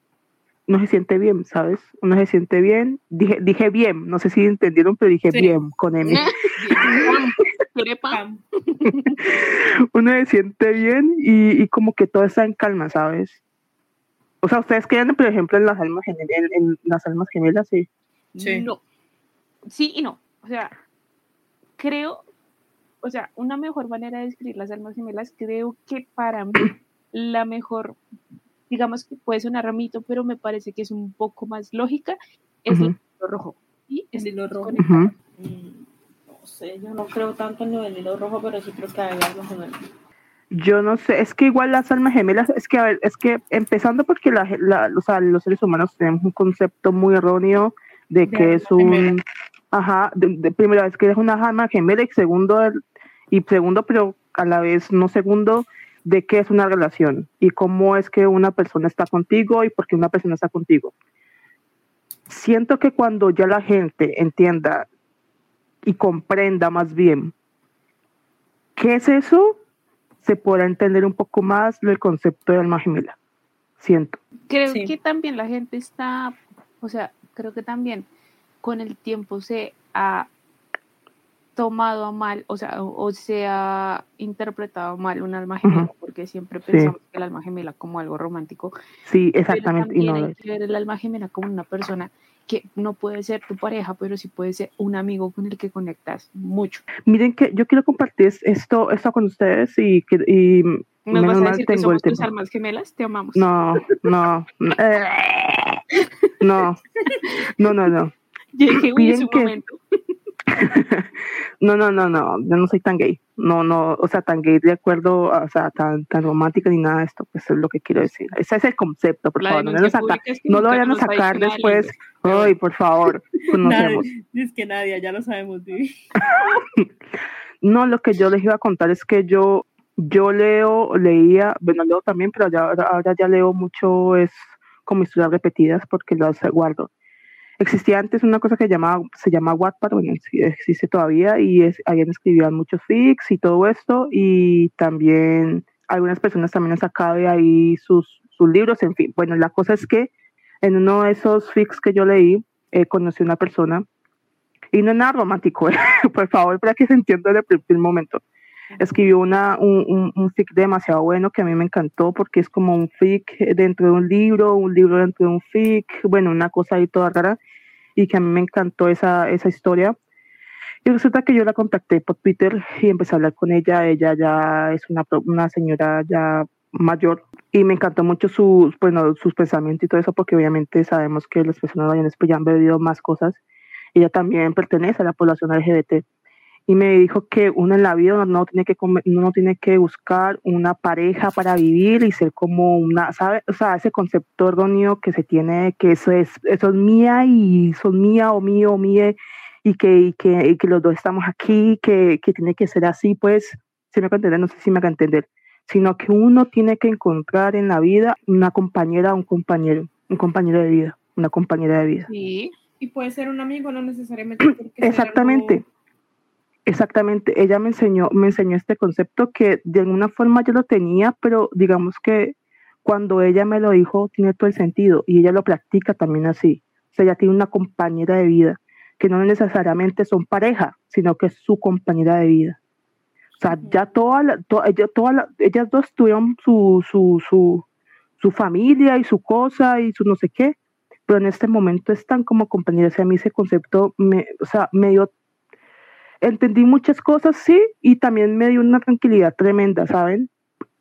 no se siente bien, ¿sabes? Uno se siente bien. Dije, dije bien, no sé si entendieron, pero dije Sí. bien con M. Uno se siente bien y, y como que todo está en calma, ¿sabes? O sea, ustedes creen, por ejemplo, en las almas gemelas, en, en las almas gemelas, sí. Sí. No. Sí y no. O sea, creo, o sea, una mejor manera de describir las almas gemelas, creo que para mí la mejor, digamos que puede sonar ramito, pero me parece que es un poco más lógica, es el hilo rojo. ¿sí? El hilo rojo. conectado. Ujú. Mm, No sé, yo no creo tanto en lo del hilo rojo, pero sí creo que hay algo gemelas. Yo no sé, es que igual las almas gemelas, es que, a ver, es que empezando porque la, la- o sea, los seres humanos tenemos un concepto muy erróneo de De que es un, gemela. ajá, de, de- primero es que es una alma gemela y segundo, el- y segundo, pero a la vez no segundo, de qué es una relación y cómo es que una persona está contigo y por qué una persona está contigo. Siento que cuando ya la gente entienda y comprenda más bien qué es eso, se podrá entender un poco más el concepto de alma gemela. Siento. Creo Sí. que también la gente está, o sea, creo que también con el tiempo se ha tomado a mal, o sea, o, o se ha interpretado mal un alma gemela, porque siempre pensamos que el alma gemela como algo romántico, Sí, pero exactamente. Y también no lo hay que ver el alma gemela como una persona que no puede ser tu pareja, pero sí puede ser un amigo con el que conectas mucho. Miren que yo quiero compartir es- esto, esto con ustedes y, y ¿Nos vas a decir que somos tus almas gemelas? Te amamos. No, no, no, eh, no, no, no, no, Llegué, uy, es un que- momento. no, no, no, no, yo no soy tan gay, no, no, o sea, tan gay de acuerdo, o sea, tan, tan romántica ni nada de esto, pues es lo que quiero decir. Ese es el concepto, por La favor, no, lo saca- no vayan a sacar después, ay, por favor, conocemos. Nadie, es que nadie, ya lo sabemos. No, lo que yo les iba a contar es que yo, yo leo, leía, bueno, leo también, pero ya, ahora, ahora ya leo mucho, es como historias repetidas porque las guardo. Existía antes una cosa que llamaba, se llama Wattpad, bueno, existe todavía, y es, ahí escribían muchos fics y todo esto, y también algunas personas también han sacado ahí sus, sus libros, en fin. Bueno, la cosa es que en uno de esos fics que yo leí, eh, conocí a una persona, y no es nada romántico, por favor, para que se entienda desde el primer momento. Escribió una, un, un, un fic demasiado bueno que a mí me encantó porque es como un fic dentro de un libro, un libro dentro de un fic, bueno, una cosa ahí toda rara y que a mí me encantó esa, esa historia. Y resulta que yo la contacté por Twitter y empecé a hablar con ella. Ella ya es una, una señora ya mayor y me encantó mucho sus, bueno, sus pensamientos y todo eso porque obviamente sabemos que las personas mayores pues ya han bebido más cosas. Ella también pertenece a la población LGBT y me dijo que uno en la vida no tiene que come- uno no tiene que buscar una pareja para vivir y ser como una, ¿sabe? O sea, ese concepto erróneo que se tiene que eso es eso es mía y son mía o mío o mía y que, y que, y que los dos estamos aquí, que, que tiene que ser así, pues, si me a entender, no sé si me va a entender, sino que uno tiene que encontrar en la vida una compañera o un compañero, un compañero de vida, una compañera de vida. Sí, Y puede ser un amigo, no necesariamente. Exactamente. algo- Exactamente, ella me enseñó, me enseñó este concepto que de alguna forma yo lo tenía, pero digamos que cuando ella me lo dijo tiene todo el sentido y ella lo practica también así. O sea, ella tiene una compañera de vida, que no necesariamente son pareja, sino que es su compañera de vida. O sea, ya toda la, to- ella, toda la- ellas dos tuvieron su, su, su, su familia y su cosa y su no sé qué, pero en este momento están como compañeras. Y a mí ese concepto me, o sea, me dio entendí muchas cosas, sí, y también me dio una tranquilidad tremenda, ¿saben?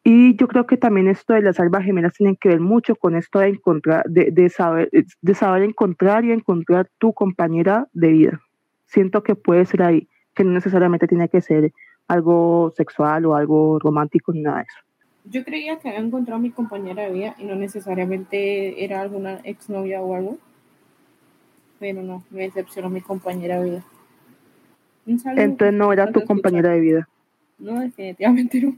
Y yo creo que también esto de las almas gemelas tienen que ver mucho con esto de encontrar, de, de saber, de saber encontrar y encontrar tu compañera de vida. Siento que puede ser ahí, que no necesariamente tiene que ser algo sexual o algo romántico ni nada de eso. Yo creía que había encontrado mi compañera de vida y no necesariamente era alguna exnovia o algo. Pero no, me decepcionó mi compañera de vida. Un saludo. Entonces no era tu compañera de vida. No, definitivamente no.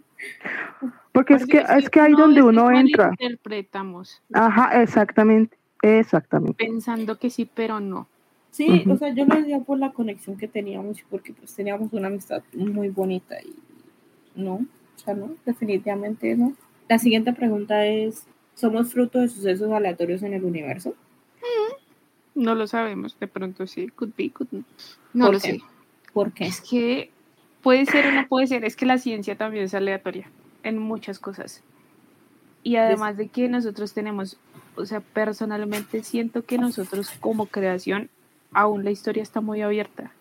Porque es que, es que ahí donde uno entra. Interpretamos Ajá, exactamente, exactamente. pensando que sí, pero no. Sí, o sea, yo lo decía por la conexión que teníamos y porque pues teníamos una amistad muy bonita y no, o sea, no, definitivamente no. La siguiente pregunta es, ¿somos fruto de sucesos aleatorios en el universo? No lo sabemos, de pronto sí, could be, could not. No ¿Por lo qué? sé. ¿Por qué? Es que puede ser o no puede ser, es que la ciencia también es aleatoria en muchas cosas. Y además de que nosotros tenemos o sea, personalmente siento que nosotros como creación, aún la historia está muy abierta.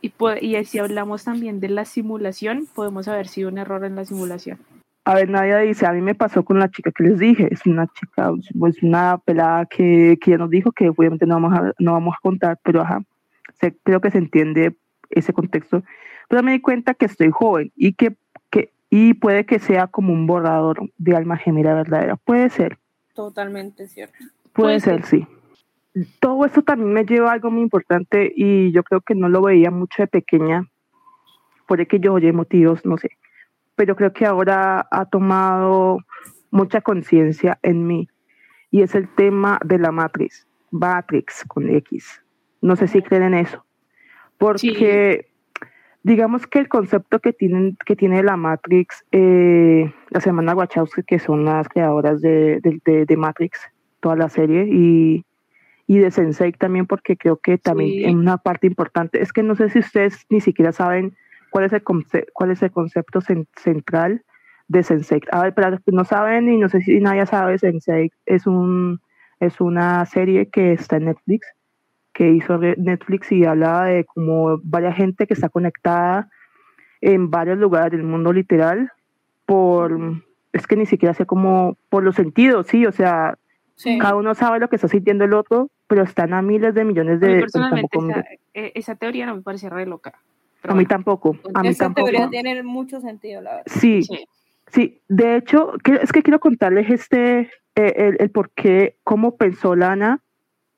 Y, y si hablamos también de la simulación, podemos haber sido un error en la simulación. A ver, Nadia dice, a mí me pasó con la chica que les dije, es una chica, pues una pelada que, que ya nos dijo que obviamente no vamos a, no vamos a contar, pero ajá, creo que se entiende ese contexto. Pero me di cuenta que estoy joven y que, que y puede que sea como un borrador de alma gemela verdadera. Puede ser. Totalmente cierto. Puede, ser, sí. Todo esto también me lleva a algo muy importante y yo creo que no lo veía mucho de pequeña. Puede que yo oye motivos, no sé. Pero creo que ahora ha tomado mucha conciencia en mí y es el tema de la matriz, Matrix con X. No sé si creen en eso. Porque digamos que el concepto que, tienen, que tiene la Matrix, eh, la semana Wachowski, que son las creadoras de, de, Matrix, toda la serie, y, y de Sensei también, porque creo que también en una parte importante, es que no sé si ustedes ni siquiera saben cuál es el, cuál es el concepto central de Sensei. A ver, pero no saben y no sé si nadie sabe, Sensei es, un, es una serie que está en Netflix que hizo Netflix y hablaba de como varias gente que está conectada en varios lugares del mundo literal por es que ni siquiera sé cómo por los sentidos sí o sea cada uno sabe lo que está sintiendo el otro pero están a miles de millones de personalmente esa, esa, teoría no me parece re loca a mí tampoco a mí esa tampoco. teoría tiene mucho sentido la verdad. Sí. Sí, de hecho es que quiero contarles este eh, el, el por qué cómo pensó Lana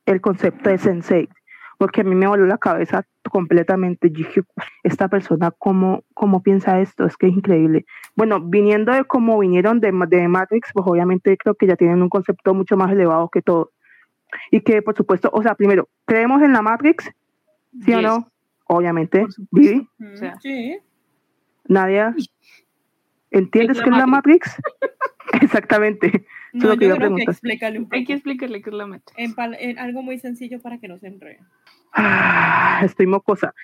el concepto de sensei, porque a mí me voló la cabeza completamente. dije, esta persona, ¿cómo, ¿cómo piensa esto? Es que es increíble. Bueno, viniendo de cómo vinieron de, de Matrix, pues obviamente creo que ya tienen un concepto mucho más elevado que todo. Y que, por supuesto, o sea, primero, ¿creemos en la Matrix? ¿Sí o no? Obviamente. ¿Vivi? Sí. Nadia, ¿entiendes qué es la Matrix? Exactamente. No, yo creo que explicarle un poco. Hay que explicarle qué es la Matrix. En, algo muy sencillo para que no se enrede. Ah, estoy mocosa.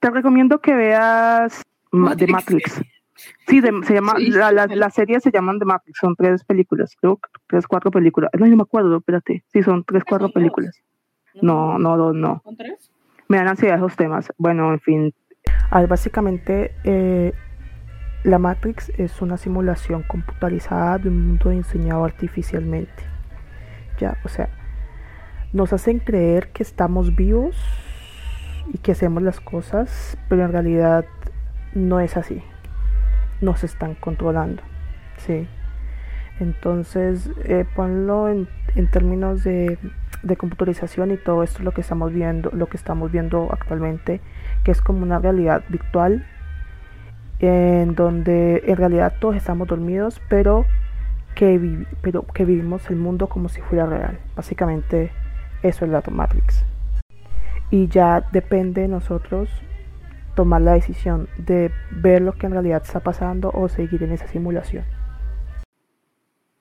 Te recomiendo que veas The Matrix. Sí, se llama, la, la, serie se llaman The Matrix, son tres películas, creo, tres, cuatro películas. No, no me acuerdo, espérate. Sí, son tres, cuatro películas. No, no, no, no. ¿Son tres? Me dan ansiedad esos temas. Bueno, en fin. básicamente, eh, la Matrix es una simulación computarizada de un mundo diseñado artificialmente. Ya, o sea, nos hacen creer que estamos vivos y que hacemos las cosas, pero en realidad no es así. Nos están controlando, ¿sí? Entonces, eh, ponlo en, términos de, de, computarización y todo esto lo que estamos viendo, lo que estamos viendo actualmente, que es como una realidad virtual en donde en realidad todos estamos dormidos, pero que, pero que vivimos el mundo como si fuera real. Básicamente eso es la Matrix. Y ya depende de nosotros tomar la decisión de ver lo que en realidad está pasando o seguir en esa simulación.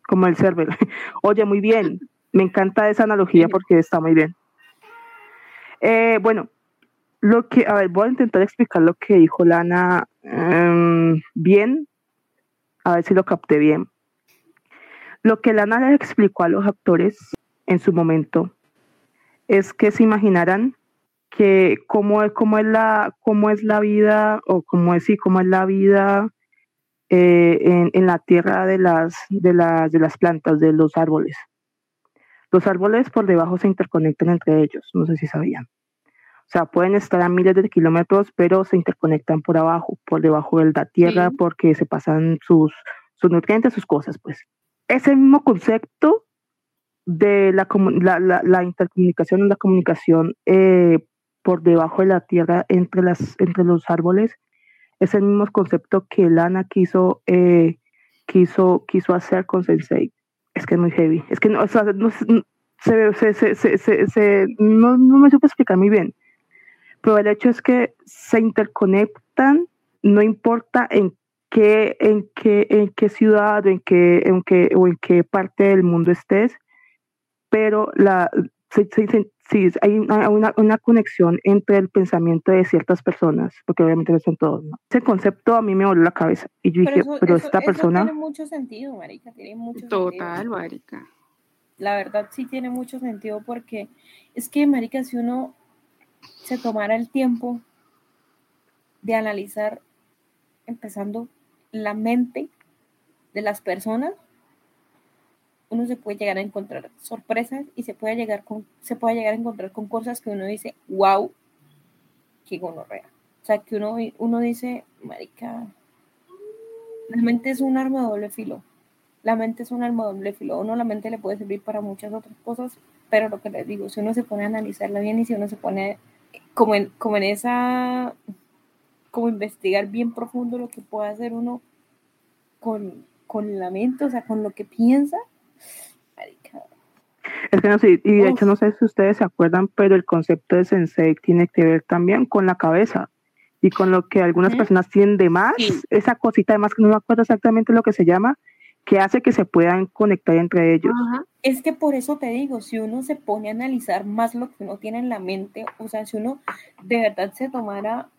Como el server. Oye, muy bien. Me encanta esa analogía porque está muy bien. Eh, bueno, lo que, a ver, voy a intentar explicar lo que dijo Lana em, bien, a ver si lo capté bien. Lo que Lana les explicó a los actores en su momento es que se imaginaran que cómo es, cómo es, la, cómo es la vida, o cómo es, sí, cómo es la vida eh, en, en, la tierra de las, de, las, de las plantas, de los árboles. Los árboles por debajo se interconectan entre ellos, no sé si sabían. O sea, pueden estar a miles de kilómetros, pero se interconectan por abajo, por debajo de la tierra, porque se pasan sus, sus nutrientes, sus cosas, pues. Ese mismo concepto de la, la, la, intercomunicación, la comunicación eh, por debajo de la tierra entre, las, entre los árboles, es el mismo concepto que Lana quiso, eh, quiso, quiso hacer con Sensei. Es que es muy heavy. Es que no, o sea, no, se, se, se, se, no, no me supe explicar muy bien pero el hecho es que se interconectan, no importa en qué, en qué, en qué ciudad o en qué, en qué, o en qué parte del mundo estés, pero la, sí, hay una, una, conexión entre el pensamiento de ciertas personas, porque obviamente no son todos. ¿no? Ese concepto a mí me voló la cabeza y yo dije, pero esta persona... Tiene mucho sentido, Marica, tiene mucho Total, Marica. la verdad sí tiene mucho sentido porque es que, marica, si uno se tomara el tiempo de analizar, empezando la mente de las personas, uno se puede llegar a encontrar sorpresas y se puede llegar con, se puede llegar a encontrar con que uno dice, wow, qué gonorrea. O sea, que uno, uno dice, marica, la mente es un arma de doble filo. La mente es un arma de doble filo. Uno la mente le puede servir para muchas otras cosas, pero lo que les digo, si uno se pone a analizarla bien y si uno se pone como en, como en esa, como investigar bien profundo lo que puede hacer uno con, con la mente, o sea, con lo que piensa, es que no sé, y de hecho no sé si ustedes se acuerdan, pero el concepto de sensei tiene que ver también con la cabeza y con lo que algunas personas tienen de más, esa cosita de más que no me acuerdo exactamente lo que se llama, que hace que se puedan conectar entre ellos. Es que por eso te digo, si uno se pone a analizar más lo que uno tiene en la mente, o sea, si uno de verdad se tomara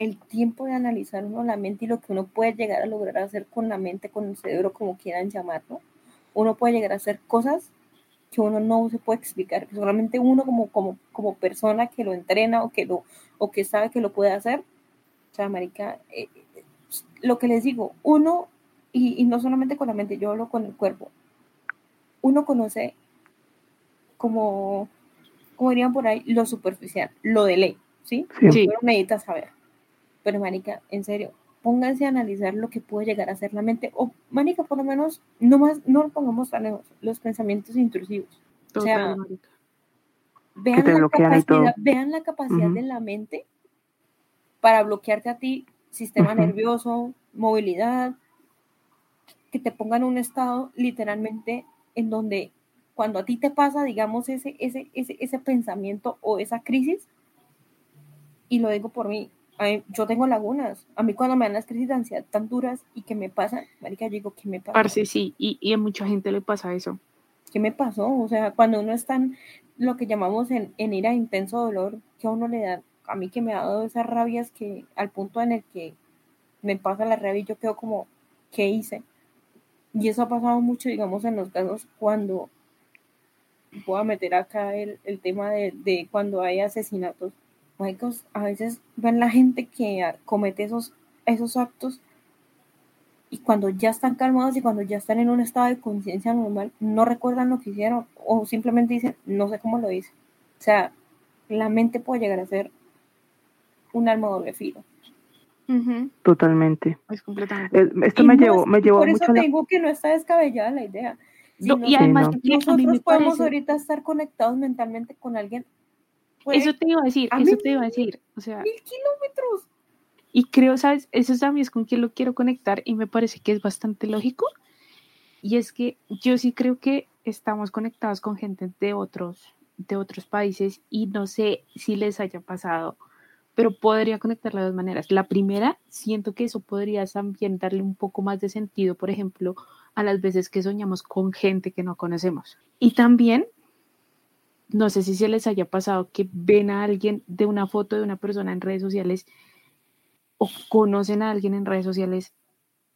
el tiempo de analizar uno la mente y lo que uno puede llegar a lograr hacer con la mente, con el cerebro, como quieran llamarlo, uno puede llegar a hacer cosas que uno no se puede explicar, solamente uno como, como, como persona que lo entrena o que, lo, o que sabe que lo puede hacer. O sea, marica, eh, lo que les digo, uno, y, no solamente con la mente, yo hablo con el cuerpo, uno conoce como, como dirían por ahí, lo superficial, lo de ley, ¿sí? sí. Uno necesita saber. Pero, marica, en serio, pónganse a analizar lo que puede llegar a ser la mente, o manica, por lo menos, no más, no lo pongamos tan lejos, los pensamientos intrusivos. o sea, vean la, capacidad, vean la, capacidad, de la mente para bloquearte a ti, sistema nervioso, movilidad, que te pongan en un estado literalmente en donde cuando a ti te pasa, digamos, ese, ese, ese, ese pensamiento o esa crisis, y lo digo por mí, yo tengo lagunas. A mí cuando me dan las crisis de ansiedad tan duras y que me pasan, marica, yo digo, ¿qué me pasa? Parce, sí, y, y, a mucha gente le pasa eso. ¿Qué me pasó? O sea, cuando uno está en lo que llamamos en, en ira intenso dolor, que a uno le da, a mí que me ha dado esas rabias que al punto en el que me pasa la rabia y yo quedo como, ¿qué hice? Y eso ha pasado mucho, digamos, en los casos cuando, voy a meter acá el, el tema de, de cuando hay asesinatos a veces ven la gente que comete esos, esos actos y cuando ya están calmados y cuando ya están en un estado de conciencia normal, no recuerdan lo que hicieron o simplemente dicen, no sé cómo lo hice. O sea, la mente puede llegar a ser un arma doble filo. Totalmente. Es completamente. Eh, esto me llevó, me llevó Por eso tengo que no está descabellada la idea. y además, nosotros podemos ahorita estar conectados mentalmente con alguien eso te iba a decir, eso te iba a decir. O sea, mil kilómetros. Y creo, ¿sabes? Eso también es con quien lo quiero conectar y me parece que es bastante lógico. Y es que yo sí creo que estamos conectados con gente de otros, de otros países y no sé si les haya pasado, pero podría conectar de dos maneras. La primera, siento que eso podría también darle un poco más de sentido, por ejemplo, a las veces que soñamos con gente que no conocemos. Y también no sé si se les haya pasado que ven a alguien de una foto de una persona en redes sociales o conocen a alguien en redes sociales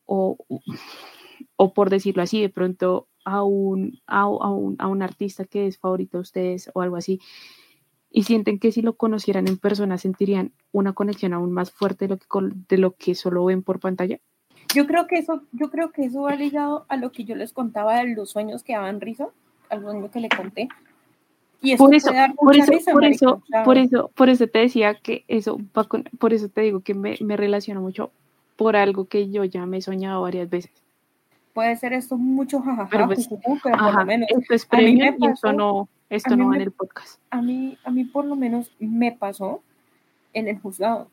o, o por decirlo así, de pronto a un, a, un, a un artista que es favorito a ustedes o algo así y sienten que si lo conocieran en persona sentirían una conexión aún más fuerte de lo que, de lo que solo ven por pantalla. Yo creo que eso, yo creo que eso va ligado a lo que yo les contaba de los sueños que daban risa, al sueño que le conté, por eso, por eso, por eso, por eso, por eso te decía que eso por eso te digo que me, me relaciono mucho por algo que yo ya me he soñado varias veces. Puede ser esto mucho jajaja, pero, pues, por lo menos. Esto es premio y esto no, esto no va en el podcast. A mí, a mí por lo menos me pasó en el juzgado.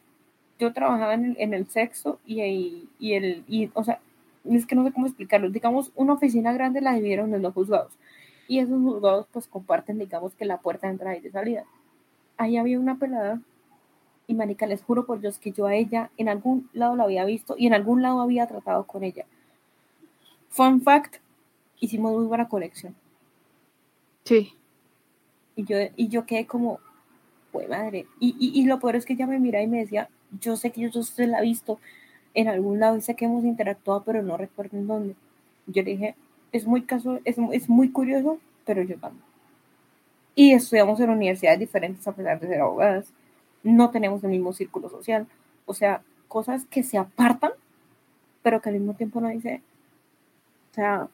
Yo trabajaba en el, en el sexo y, y, el, y, o sea, es que no sé cómo explicarlo. Digamos, una oficina grande la dividieron en los juzgados y esos juzgados pues comparten, digamos que la puerta de entrada y de salida. Ahí había una pelada y manica, les juro por Dios que yo a ella en algún lado la había visto y en algún lado había tratado con ella. Fun fact, hicimos muy buena conexión. Sí. Y yo, y yo quedé como, pues madre. Y, y, y, lo peor es que ella me mira y me decía, yo sé que yo se la he visto en algún lado y sé que hemos interactuado, pero no recuerdo en dónde. Yo le dije, es muy caso, es, es muy curioso pero yo también. Y estudiamos en universidades diferentes a pesar de ser abogadas. No tenemos el mismo círculo social. O sea, cosas que se apartan, pero que al mismo tiempo no dice. O sea,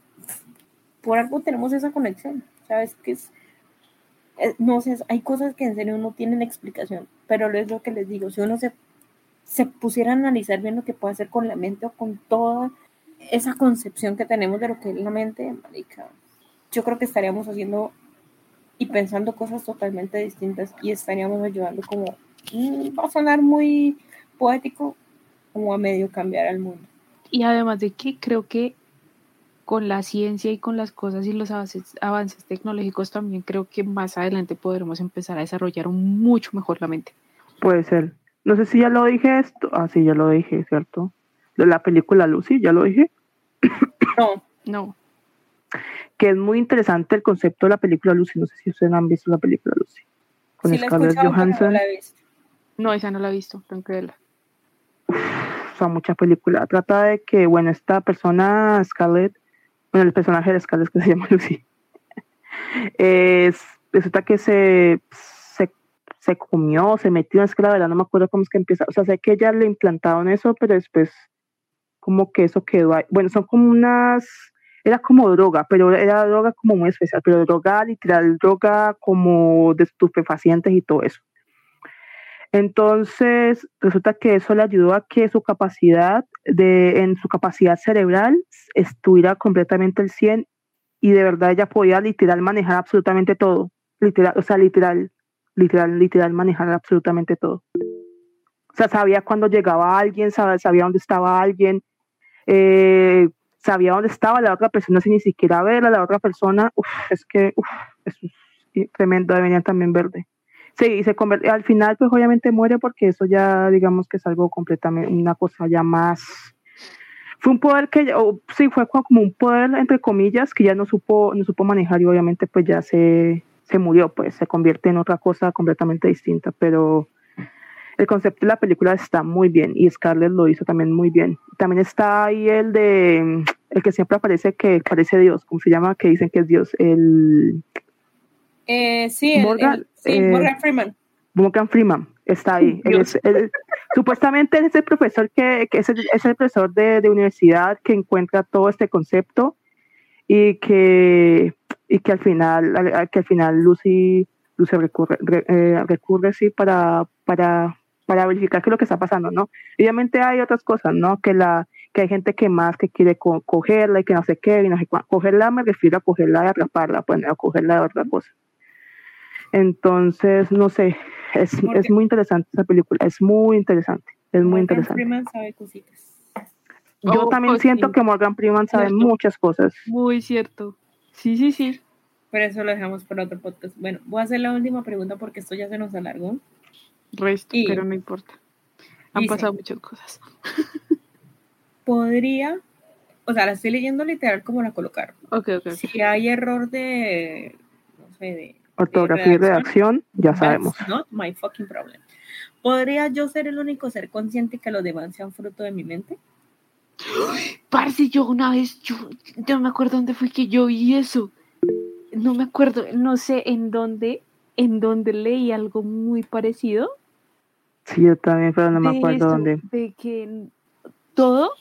por algo tenemos esa conexión. ¿Sabes? Que es. no sé, hay cosas que en serio no tienen explicación, pero es lo que les digo. Si uno se, se pusiera a analizar bien lo que puede hacer con la mente o con toda esa concepción que tenemos de lo que es la mente, marica, yo creo que estaríamos haciendo y pensando cosas totalmente distintas y estaríamos ayudando como, mm, va a sonar muy poético, como a medio cambiar al mundo. Y además de que creo que con la ciencia y con las cosas y los avances, avances tecnológicos también creo que más adelante podremos empezar a desarrollar mucho mejor la mente. Puede ser. No sé si ya lo dije esto. Ah, sí, ya lo dije, ¿cierto? De la película Lucy, ¿ya lo dije? No, No. que es muy interesante el concepto de la película Lucy. No sé si ustedes han visto la película Lucy. Con sí Scarlett no Johansson. la he visto. No, esa no la he visto, tengo que verla. O sea, mucha película. Trata de que, bueno, esta persona, Scarlett, bueno, el personaje de Scarlett que se llama Lucy, es, resulta que se, se, se comió, se metió, es que la verdad no me acuerdo cómo es que empieza. O sea, sé que ella le implantaron eso, pero después como que eso quedó ahí. Bueno, son como unas, era como droga, pero era droga como muy especial, pero droga literal, droga como de estupefacientes y todo eso. Entonces, resulta que eso le ayudó a que su capacidad de, en su capacidad cerebral estuviera completamente al 100 y de verdad ella podía literal manejar absolutamente todo. Literal, o sea, literal, literal, literal manejar absolutamente todo. O sea, sabía cuando llegaba alguien, sabía, sabía dónde estaba alguien, eh, sabía dónde estaba la otra persona sin ni siquiera ver a la otra persona. Uf, es que uf, es tremendo, deberían también verde. Sí, y se convierte, al final pues obviamente muere porque eso ya digamos que es algo completamente, una cosa ya más... Fue un poder que, o, sí, fue como un poder entre comillas que ya no supo, no supo manejar y obviamente pues ya se, se murió, pues se convierte en otra cosa completamente distinta, pero el concepto de la película está muy bien y Scarlett lo hizo también muy bien. También está ahí el de, el que siempre aparece que parece Dios, ¿cómo se llama? Que dicen que es Dios, el Eh, sí, Morgan, el- sí, eh, Morgan Freeman. Morgan Freeman está ahí. Es- supuestamente es el profesor que, que es, el, es el profesor de, de universidad que encuentra todo este concepto y que, y que al final, al- al- que al final Lucy, Lucy recurre, re- eh, recurre sí para, para, para verificar qué es lo que está pasando, ¿no? Obviamente hay otras cosas, ¿no? Que la que hay gente que más que quiere co- cogerla y que no sé qué, y no sé Cogerla me refiero a cogerla y atraparla, pues no a cogerla de otra cosa. Entonces, no sé, es, es muy interesante esa película, es muy interesante, es muy Morgan interesante. Freeman sabe cositas. Yo Oh, también oh, siento sí. que Morgan Freeman sabe Cierto. muchas cosas. Muy cierto. Sí, sí, sí. Pero eso lo dejamos para otro podcast. Bueno, voy a hacer la última pregunta porque esto ya se nos alargó. Resto, Y- pero no importa. Han dice- pasado muchas cosas. Podría, o sea, la estoy leyendo literal como la colocaron. Ok, ok. ok. Si hay error de, no sé, de Ortografía y redacción, ya That's sabemos. not my fucking problem. ¿Podría yo ser el único ser consciente que los demás sean fruto de mi mente? Parce, yo una vez, yo, yo no me acuerdo dónde fue que yo vi eso. No me acuerdo, no sé en dónde, en dónde leí algo muy parecido. Sí, yo también, pero no me acuerdo esto, dónde. De que todo,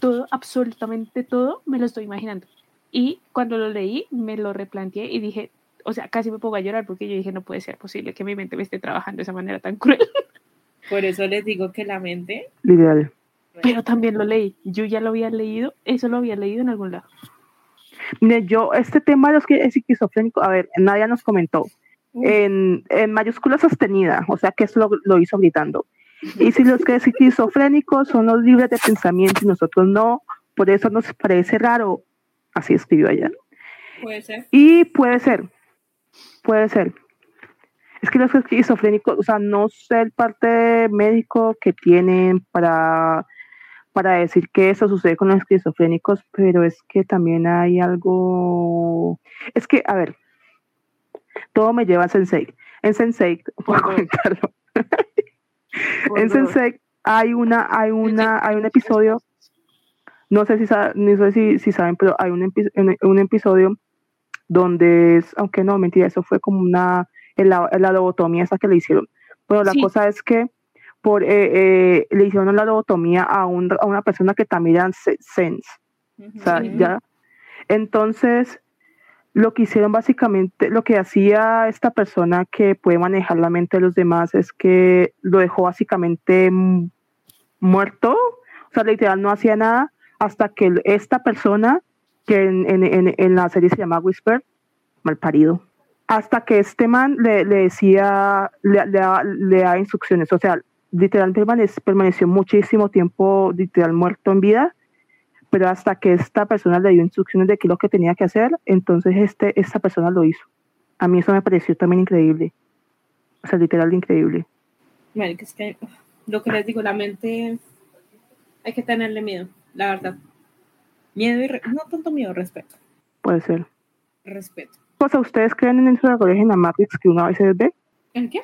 todo, absolutamente todo, me lo estoy imaginando. Y cuando lo leí, me lo replanteé y dije, o sea, casi me pongo a llorar porque yo dije, no puede ser posible que mi mente me esté trabajando de esa manera tan cruel. Por eso les digo que la mente. Literal. Pero también lo leí. Yo ya lo había leído, eso lo había leído en algún lado. Mire, yo, este tema de los que es esquizofrénico, a ver, Nadia nos comentó, en, en mayúscula sostenida, o sea que eso lo, lo hizo gritando. Y si los que es esquizofrénicos son los libres de pensamiento y nosotros no, por eso nos parece raro, así escribió ella. puede ser. Y puede ser, puede ser. Es que los esquizofrénicos, o sea, no sé el parte médico que tienen para, para decir que eso sucede con los esquizofrénicos, pero es que también hay algo. Es que, a ver, todo me lleva a Sensei. En Sensei, dos. comentarlo, en. Sensei hay una, hay una, hay un episodio no sé si, no sé si, si saben, pero hay un, epi- un, un episodio donde es, aunque no, mentira, eso fue como una, la, la lobotomía esa que le hicieron. Bueno, la Sí. cosa es que por, eh, eh, le hicieron la lobotomía a, un- a una persona que también era se- sense. O sea, ya. Entonces, lo que hicieron básicamente, lo que hacía esta persona que puede manejar la mente de los demás es que lo dejó básicamente muerto, o sea, literal no hacía nada hasta que esta persona, que en, en- en- la serie se llama Whisper, mal parido, hasta que este man le, le decía, le, le, daba- le daba instrucciones, o sea, literal permanec- permaneció muchísimo tiempo literal muerto en vida pero hasta que esta persona le dio instrucciones de qué es lo que tenía que hacer, entonces este, esta persona lo hizo. A mí eso me pareció también increíble. O sea, literal increíble. Marica, es que lo que les digo, la mente hay que tenerle miedo, la verdad. Miedo y re- no tanto miedo, respeto. Puede ser. Respeto. O sea, ¿ustedes creen en esos errores en la Matrix que uno a veces ve? ¿En qué?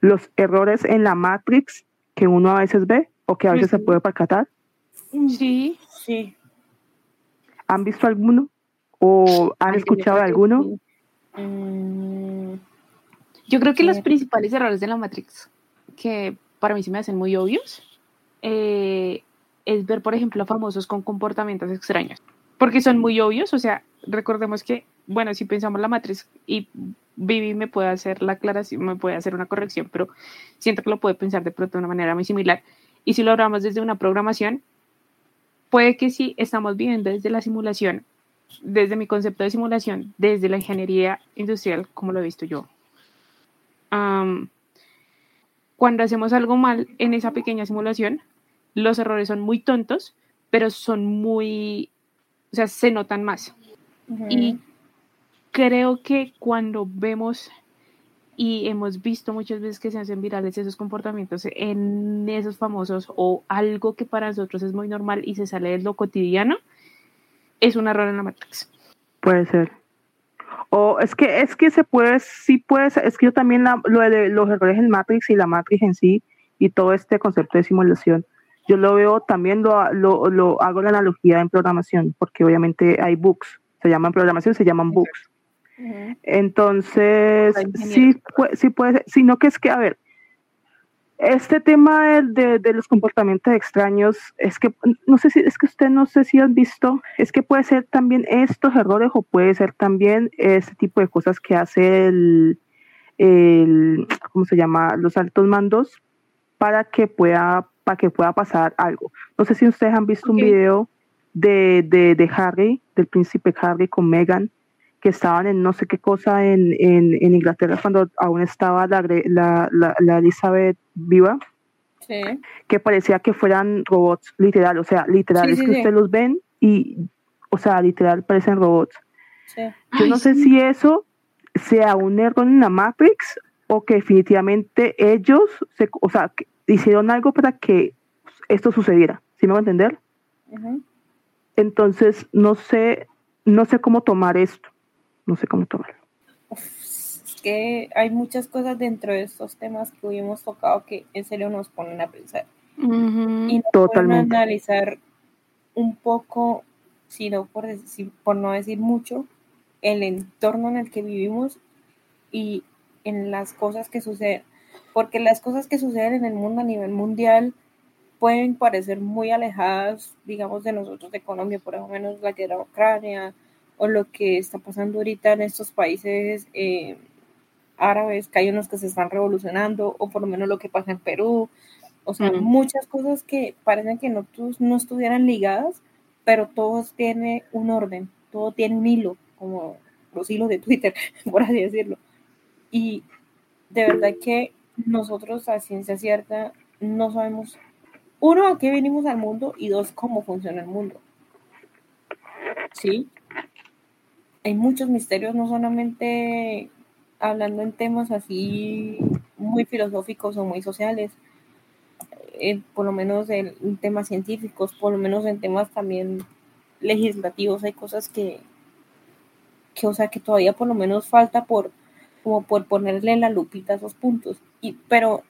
Los errores en la Matrix que uno a veces ve o que a veces se puede percatar. Sí. Sí. ¿Han visto alguno? ¿O han Ay, escuchado de alguno? sí. Mm, Yo creo que los principales errores de la Matrix, que para mí se me hacen muy obvios, eh, es ver, por ejemplo, famosos con comportamientos extraños. Porque son muy obvios, o sea, recordemos que, bueno, si pensamos la Matrix y Vivi me puede hacer la aclaración, me puede hacer una corrección, pero siento que lo puede pensar de pronto de una manera muy similar. Y si lo hablamos desde una programación, puede que sí estamos viviendo desde la simulación, desde mi concepto de simulación, desde la ingeniería industrial, como lo he visto yo, cuando hacemos algo mal en esa pequeña simulación, los errores son muy tontos, pero son muy, o sea, se notan más. Y creo que cuando vemos y hemos visto muchas veces que se hacen virales esos comportamientos en esos famosos o algo que para nosotros es muy normal y se sale de lo cotidiano, es un error en la Matrix. Puede ser. O es que es que se puede, sí puede ser, es que yo también la- lo de los errores en Matrix y la Matrix en sí y todo este concepto de simulación, yo lo veo también lo, lo, lo hago la analogía en programación, porque obviamente hay bugs, se llaman programación, se llaman. Ujú. Entonces, sí, puede, sí puede ser, sino que es que, a ver, este tema de, de- de los comportamientos extraños, es que, no sé si, es que usted no sé si han visto, es que puede ser también estos errores o puede ser también este tipo de cosas que hace el, el ¿cómo se llama? Los altos mandos para que pueda, para que pueda pasar algo. No sé si ustedes han visto Ok. un video de, de, de Harry, del príncipe Harry con Meghan, que estaban en no sé qué cosa en, en, en Inglaterra cuando aún estaba la, la, la, la Elizabeth viva, Sí. que parecía que fueran robots, literal, o sea, literal, Sí, es sí, que sí. ustedes los ven y, o sea, literal parecen robots. Sí. Yo Ay, no sé sí. si eso sea un error en la Matrix o que definitivamente ellos, se, o sea, que hicieron algo para que esto sucediera, ¿sí me va a entender? Entonces, no sé, no sé cómo tomar esto, no sé cómo tomarlo. Es que hay muchas cosas dentro de estos temas que hoy hemos tocado que en serio nos ponen a pensar. Y no Totalmente. pueden analizar un poco, sino por, decir, por no decir mucho, el entorno en el que vivimos y en las cosas que suceden. Porque las cosas que suceden en el mundo a nivel mundial pueden parecer muy alejadas, digamos, de nosotros de Colombia, por lo menos la guerra de Ucrania o lo que está pasando ahorita en estos países eh, árabes, que hay unos que se están revolucionando, o por lo menos lo que pasa en Perú, o sea, muchas cosas que parecen que no, no estuvieran ligadas, pero todo tiene un orden, todo tiene un hilo, como los hilos de Twitter, por así decirlo. Y de verdad que nosotros a ciencia cierta no sabemos, uno, a qué venimos al mundo y dos, cómo funciona el mundo. ¿Sí? Hay muchos misterios, no solamente hablando en temas así muy filosóficos o muy sociales, eh, por lo menos en, temas científicos, por lo menos en temas también legislativos, hay cosas que, que, o sea, que todavía por lo menos falta por, como por ponerle la lupita a esos puntos. Y, pero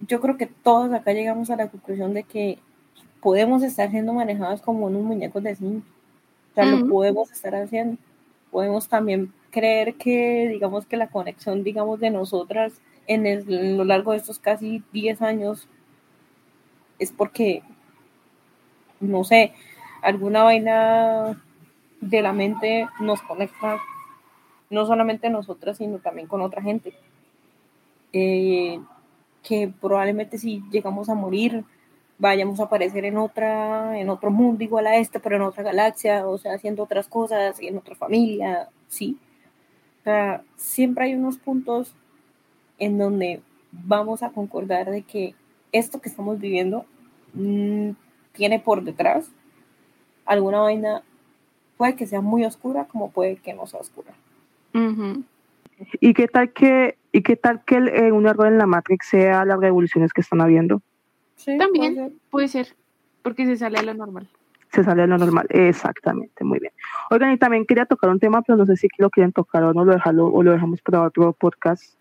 yo creo que todos acá llegamos a la conclusión de que podemos estar siendo manejados como unos muñecos de zinc. O sea, lo podemos estar haciendo. podemos también creer que, digamos, que la conexión, digamos, de nosotras en, el- en lo largo de estos casi 10 años es porque, no sé, alguna vaina de la mente nos conecta, no solamente nosotras, sino también con otra gente. Eh, que probablemente si llegamos a morir, vayamos a aparecer en otra, en otro mundo igual a este, pero en otra galaxia, o sea, haciendo otras cosas, en otra familia, sí. O sea, siempre hay unos puntos en donde vamos a concordar de que esto que estamos viviendo mm, tiene por detrás alguna vaina, puede que sea muy oscura, como puede que no sea oscura. Ujú. ¿Y qué tal que, y qué tal que el- eh, un error en la Matrix sea las revoluciones que están habiendo? Sí, También. puede ser. Puede ser, porque se sale de lo normal. Se sale de lo normal. Exactamente, muy bien. Oigan, y también quería tocar un tema, pero no sé si lo quieren tocar o no lo dejalo, o lo dejamos para otro podcast.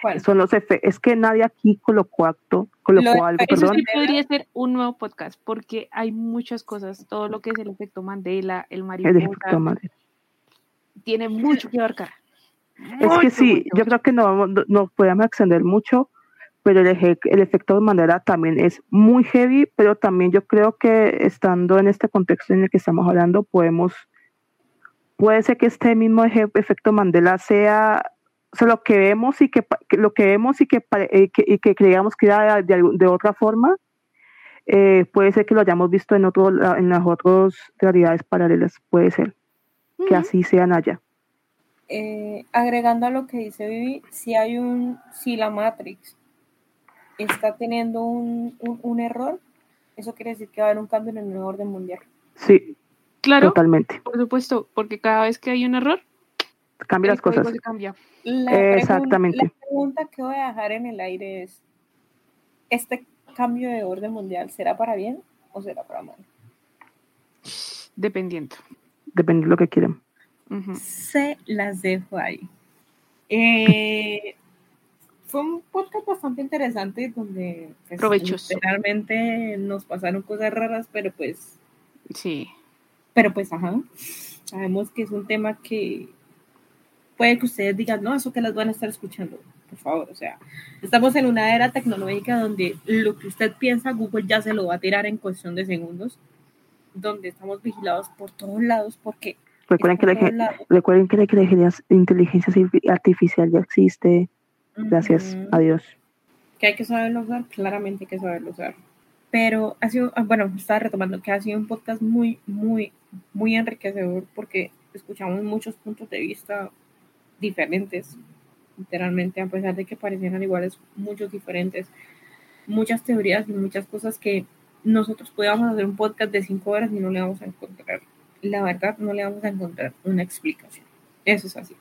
¿Cuál? Son los efectos. Es que nadie aquí colocó acto, colocó Lo algo, eso perdón. sí podría ser un nuevo podcast, porque hay muchas cosas, todo lo que es el efecto Mandela, el El mariposa, efecto madre. tiene mucho que abarcar. Es que sí, yo creo que no, vamos- no, no podemos extender mucho, pero el, eje- el efecto de Mandela también es muy heavy, pero también yo creo que estando en este contexto en el que estamos hablando, podemos, puede ser que este mismo eje- efecto Mandela sea, o sea, lo que vemos y que, lo que vemos y que, eh, que- y que creíamos que era de, de otra forma, eh, puede ser que lo hayamos visto en otro, en las otras realidades paralelas, puede ser que así sean allá. Eh, agregando a lo que dice Vivi, si hay un, si la Matrix está teniendo un, un- un error, eso quiere decir que va a haber un cambio en el nuevo orden mundial. Sí, Claro, totalmente. por supuesto, porque cada vez que hay un error, Cambia las cosas. cambia. La Exactamente. la pregunta que voy a dejar en el aire es, ¿este cambio de orden mundial será para bien o será para mal? Dependiendo. Depende de lo que quieran. Ujú. Se las dejo ahí. Eh, fue un podcast bastante interesante donde pues, Provechoso. literalmente nos pasaron cosas raras, pero pues, Sí. pero pues, ajá, sabemos que es un tema que puede que ustedes digan, no, eso que las van a estar escuchando, por favor, o sea, estamos en una era tecnológica donde lo que usted piensa, Google ya se lo va a tirar en cuestión de segundos, donde estamos vigilados por todos lados porque Recuerden que, la, recuerden que la inteligencia, inteligencia arti- artificial ya existe. Gracias Ujú. a Dios. que hay que saberlo usar, claramente hay que saberlo usar. Pero ha sido, ah, bueno, estaba retomando que ha sido un podcast muy, muy, muy enriquecedor porque escuchamos muchos puntos de vista diferentes, literalmente, a pesar de que parecieran iguales, muchos diferentes, muchas teorías y muchas cosas que nosotros podíamos hacer un podcast de cinco horas y no le vamos a encontrar, la verdad, no le vamos a encontrar una explicación. Eso es así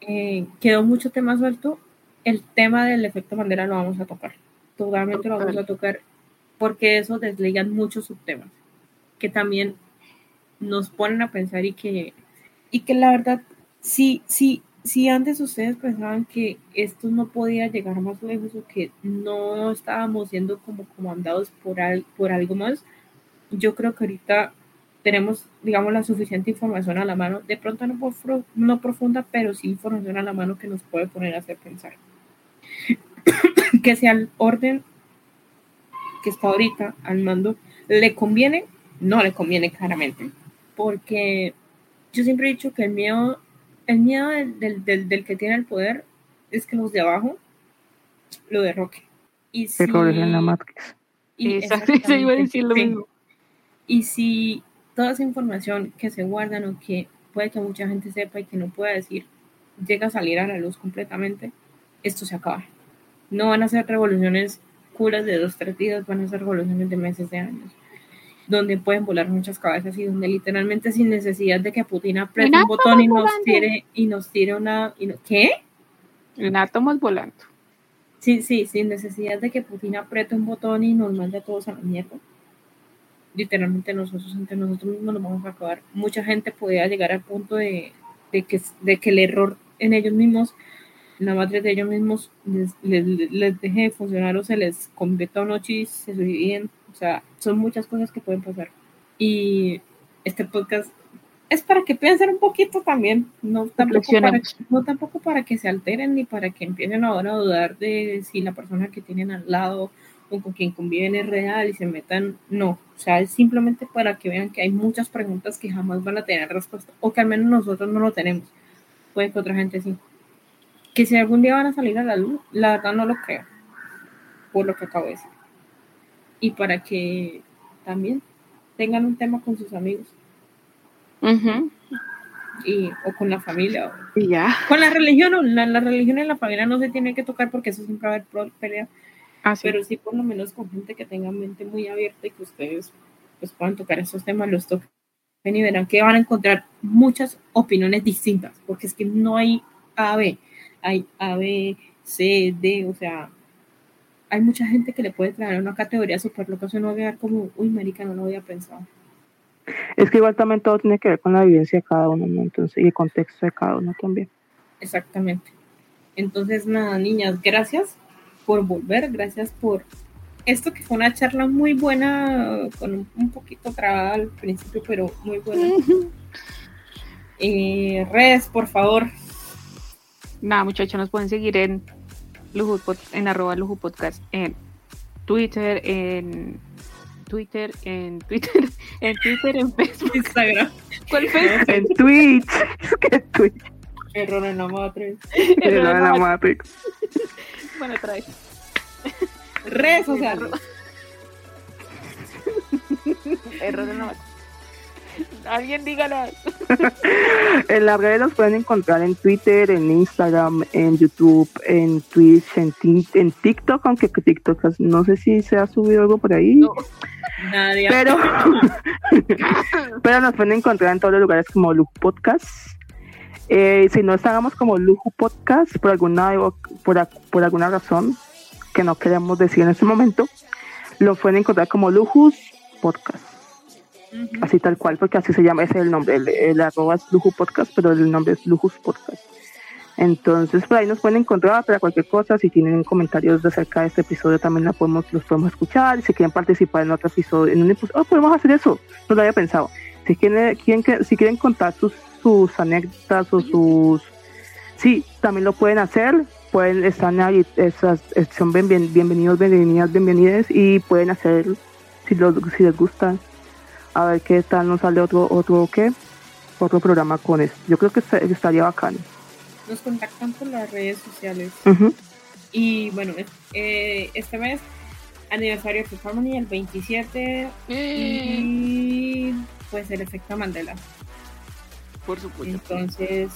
eh, quedó mucho tema suelto. El tema del efecto Mandela lo vamos a tocar. Totalmente lo vamos a tocar porque eso desligan muchos subtemas que también nos ponen a pensar y que, y que la verdad, si, si, si antes ustedes pensaban que esto no podía llegar más lejos o que no estábamos siendo como comandados por, al- por algo más, yo creo que ahorita tenemos, digamos, la suficiente información a la mano, de pronto no, no profunda, pero sí información a la mano que nos puede poner a hacer pensar. que sea el orden que está ahorita al mando, ¿le conviene? No le conviene claramente, porque yo siempre he dicho que el miedo, el miedo del, del, del- del que tiene el poder es que los de abajo lo derroquen. Y si, Errores en la Matrix. y se iba a decir lo sí. mismo. Y si toda esa información que se guardan o que puede que mucha gente sepa y que no pueda decir, llega a salir a la luz completamente, esto se acaba. No van a ser revoluciones curas de dos, tres días, van a ser revoluciones de meses, de años, donde pueden volar muchas cabezas y donde literalmente sin necesidad de que Putin apriete un botón y nos volando. tire, y nos tire una... y no- ¿Qué? En átomos volando. Sí, sí, sin necesidad de que Putin apriete un botón y nos mande a todos a la mierda. Literalmente nosotros entre nosotros mismos nos vamos a acabar. Mucha gente podría llegar al punto de, de que, de que el error en ellos mismos, en la madre de ellos mismos, les, les- les deje de funcionar o se les convierta un ochis, se suiciden. O sea, son muchas cosas que pueden pasar. Y este podcast es para que piensen un poquito también, no tampoco, para, no tampoco para que se alteren ni para que empiecen ahora a dudar de si la persona que tienen al lado o con quien conviven es real y se metan, no, o sea, es simplemente para que vean que hay muchas preguntas que jamás van a tener respuesta o que al menos nosotros no lo tenemos, puede que otra gente sí. Que si algún día van a salir a la luz, la verdad no lo creo, por lo que acabo de decir. Y para que también tengan un tema con sus amigos Ujú. y, o con la familia. o- Y ya. Con la religión, o la, la religión en la familia no se tiene que tocar porque eso siempre va a haber pelea, Así. pero sí por lo menos con gente que tenga mente muy abierta y que ustedes pues, puedan tocar esos temas, los toquen y verán que van a encontrar muchas opiniones distintas, porque es que no hay A, B, hay A, B, C, D, o sea, hay mucha gente que le puede traer una categoría súper loca, eso no va a quedar como, uy, marica, no lo había pensado. Es que igual también todo tiene que ver con la vivencia de cada uno, ¿no? Entonces, y el contexto de cada uno también. Exactamente. Entonces, nada, niñas, gracias por volver, gracias por esto que fue una charla muy buena, con un, un poquito trabada al principio, pero muy buena. Eh, redes, por favor. Nada, muchachos, nos pueden seguir en Luju Pod- en arroba Luju Podcast en Twitter, en Twitter, en Twitter, en Twitter, en Facebook. Instagram. ¿Cuál Facebook? En Twitch, que Twitch, Error en la matriz. es la de la Matrix. Bueno, trae. Redes sociales. Error en la matriz. Alguien dígala. En las redes los pueden encontrar en Twitter, en Instagram, en YouTube, en Twitch, en, en TikTok, aunque que TikTok no sé si se ha subido algo por ahí. No. Nadie. Pero, pero nos pueden encontrar en todos los lugares como Luju Podcast. Eh, si no estábamos como Luju Podcast por alguna, por, por alguna razón que no queremos decir en este momento, lo pueden encontrar como Lujus Podcast. Así tal cual, porque así se llama, ese es el nombre. El, el arroba es Luju Podcast, pero el nombre es Lujus Podcast. Entonces, por ahí nos pueden encontrar para cualquier cosa. Si tienen comentarios acerca de este episodio, también la podemos, los podemos escuchar. Si quieren participar en otro episodio, en un episodio, oh, podemos hacer eso. No lo había pensado. Si quieren, quieren que- si quieren contar sus, sus anécdotas o sus. Sí, también lo pueden hacer. Pueden estar ahí, esas, eh, son bien- bien- bienvenidos, bienvenidas, bienvenidas y pueden hacer, si, los, si les gusta, a ver qué tal nos sale otro, otro, ¿qué? Otro programa con esto. Yo creo que esta- estaría bacano. Nos contactan por las redes sociales. Y bueno, eh, este mes, aniversario de Harmony, el 27. Y pues el efecto Mandela. Por supuesto. Entonces,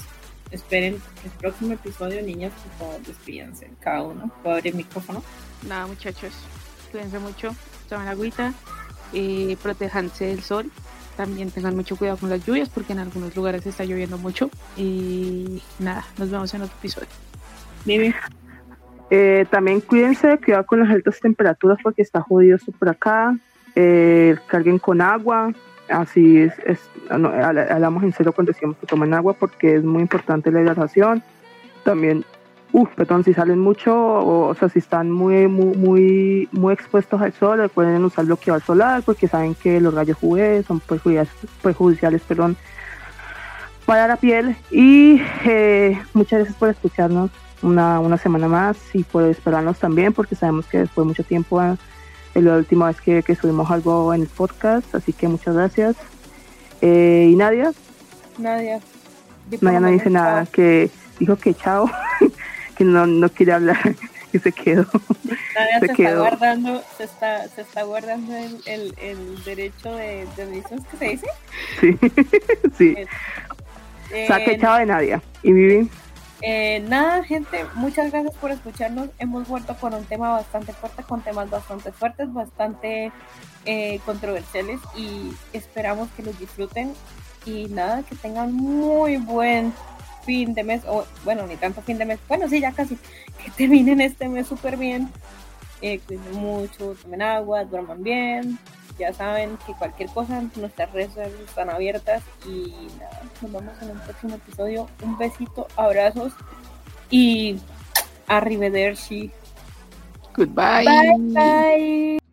esperen el próximo episodio, niñas, por favor, despídense cada uno. Puedo abrir el micrófono. Nada, muchachos. Cuídense mucho. Tomen agüita. Eh, protéjanse del sol. También tengan mucho cuidado con las lluvias porque en algunos lugares está lloviendo mucho. Y nada, nos vemos en otro episodio. Vivi, Eh, también cuídense, cuidado con las altas temperaturas porque está jodido por acá. Eh, carguen con agua. Así es, es- hablamos en serio cuando decimos que tomen agua porque es muy importante la hidratación. También, uff, perdón, si salen mucho, o, sea, si están muy, muy, muy, muy expuestos al sol, pueden usar bloqueador solar porque saben que los rayos UV son perjudiciales, perjudiciales perdón, para la piel. Y eh, muchas gracias por escucharnos una, una semana más y por esperarnos también, porque sabemos que después de mucho tiempo eh, la última vez que, que subimos algo en el podcast, así que muchas gracias. Eh, y Nadia, Nadia. Nadia no dice nada, que dijo que chao, que no, no quiere hablar, que se quedó. Nadia se se, está quedó. guardando, se está, se está guardando el, el, el derecho de, de ¿qué se dice? Sí, sí. Eh, Saque chao de Nadia. Y Vivi, Eh, nada, gente, muchas gracias por escucharnos. Hemos vuelto con un tema bastante fuerte, con temas bastante fuertes, bastante eh, controversiales y esperamos que los disfruten. Y nada, que tengan muy buen fin de mes, o bueno, ni tanto fin de mes, bueno, sí, ya casi, que terminen este mes súper bien. Eh, cuiden mucho, tomen agua, duerman bien. Ya saben que cualquier cosa, nuestras redes sociales están abiertas. Y nada, nos vemos en un próximo episodio. Un besito, abrazos y arrivederci. Goodbye. Bye bye.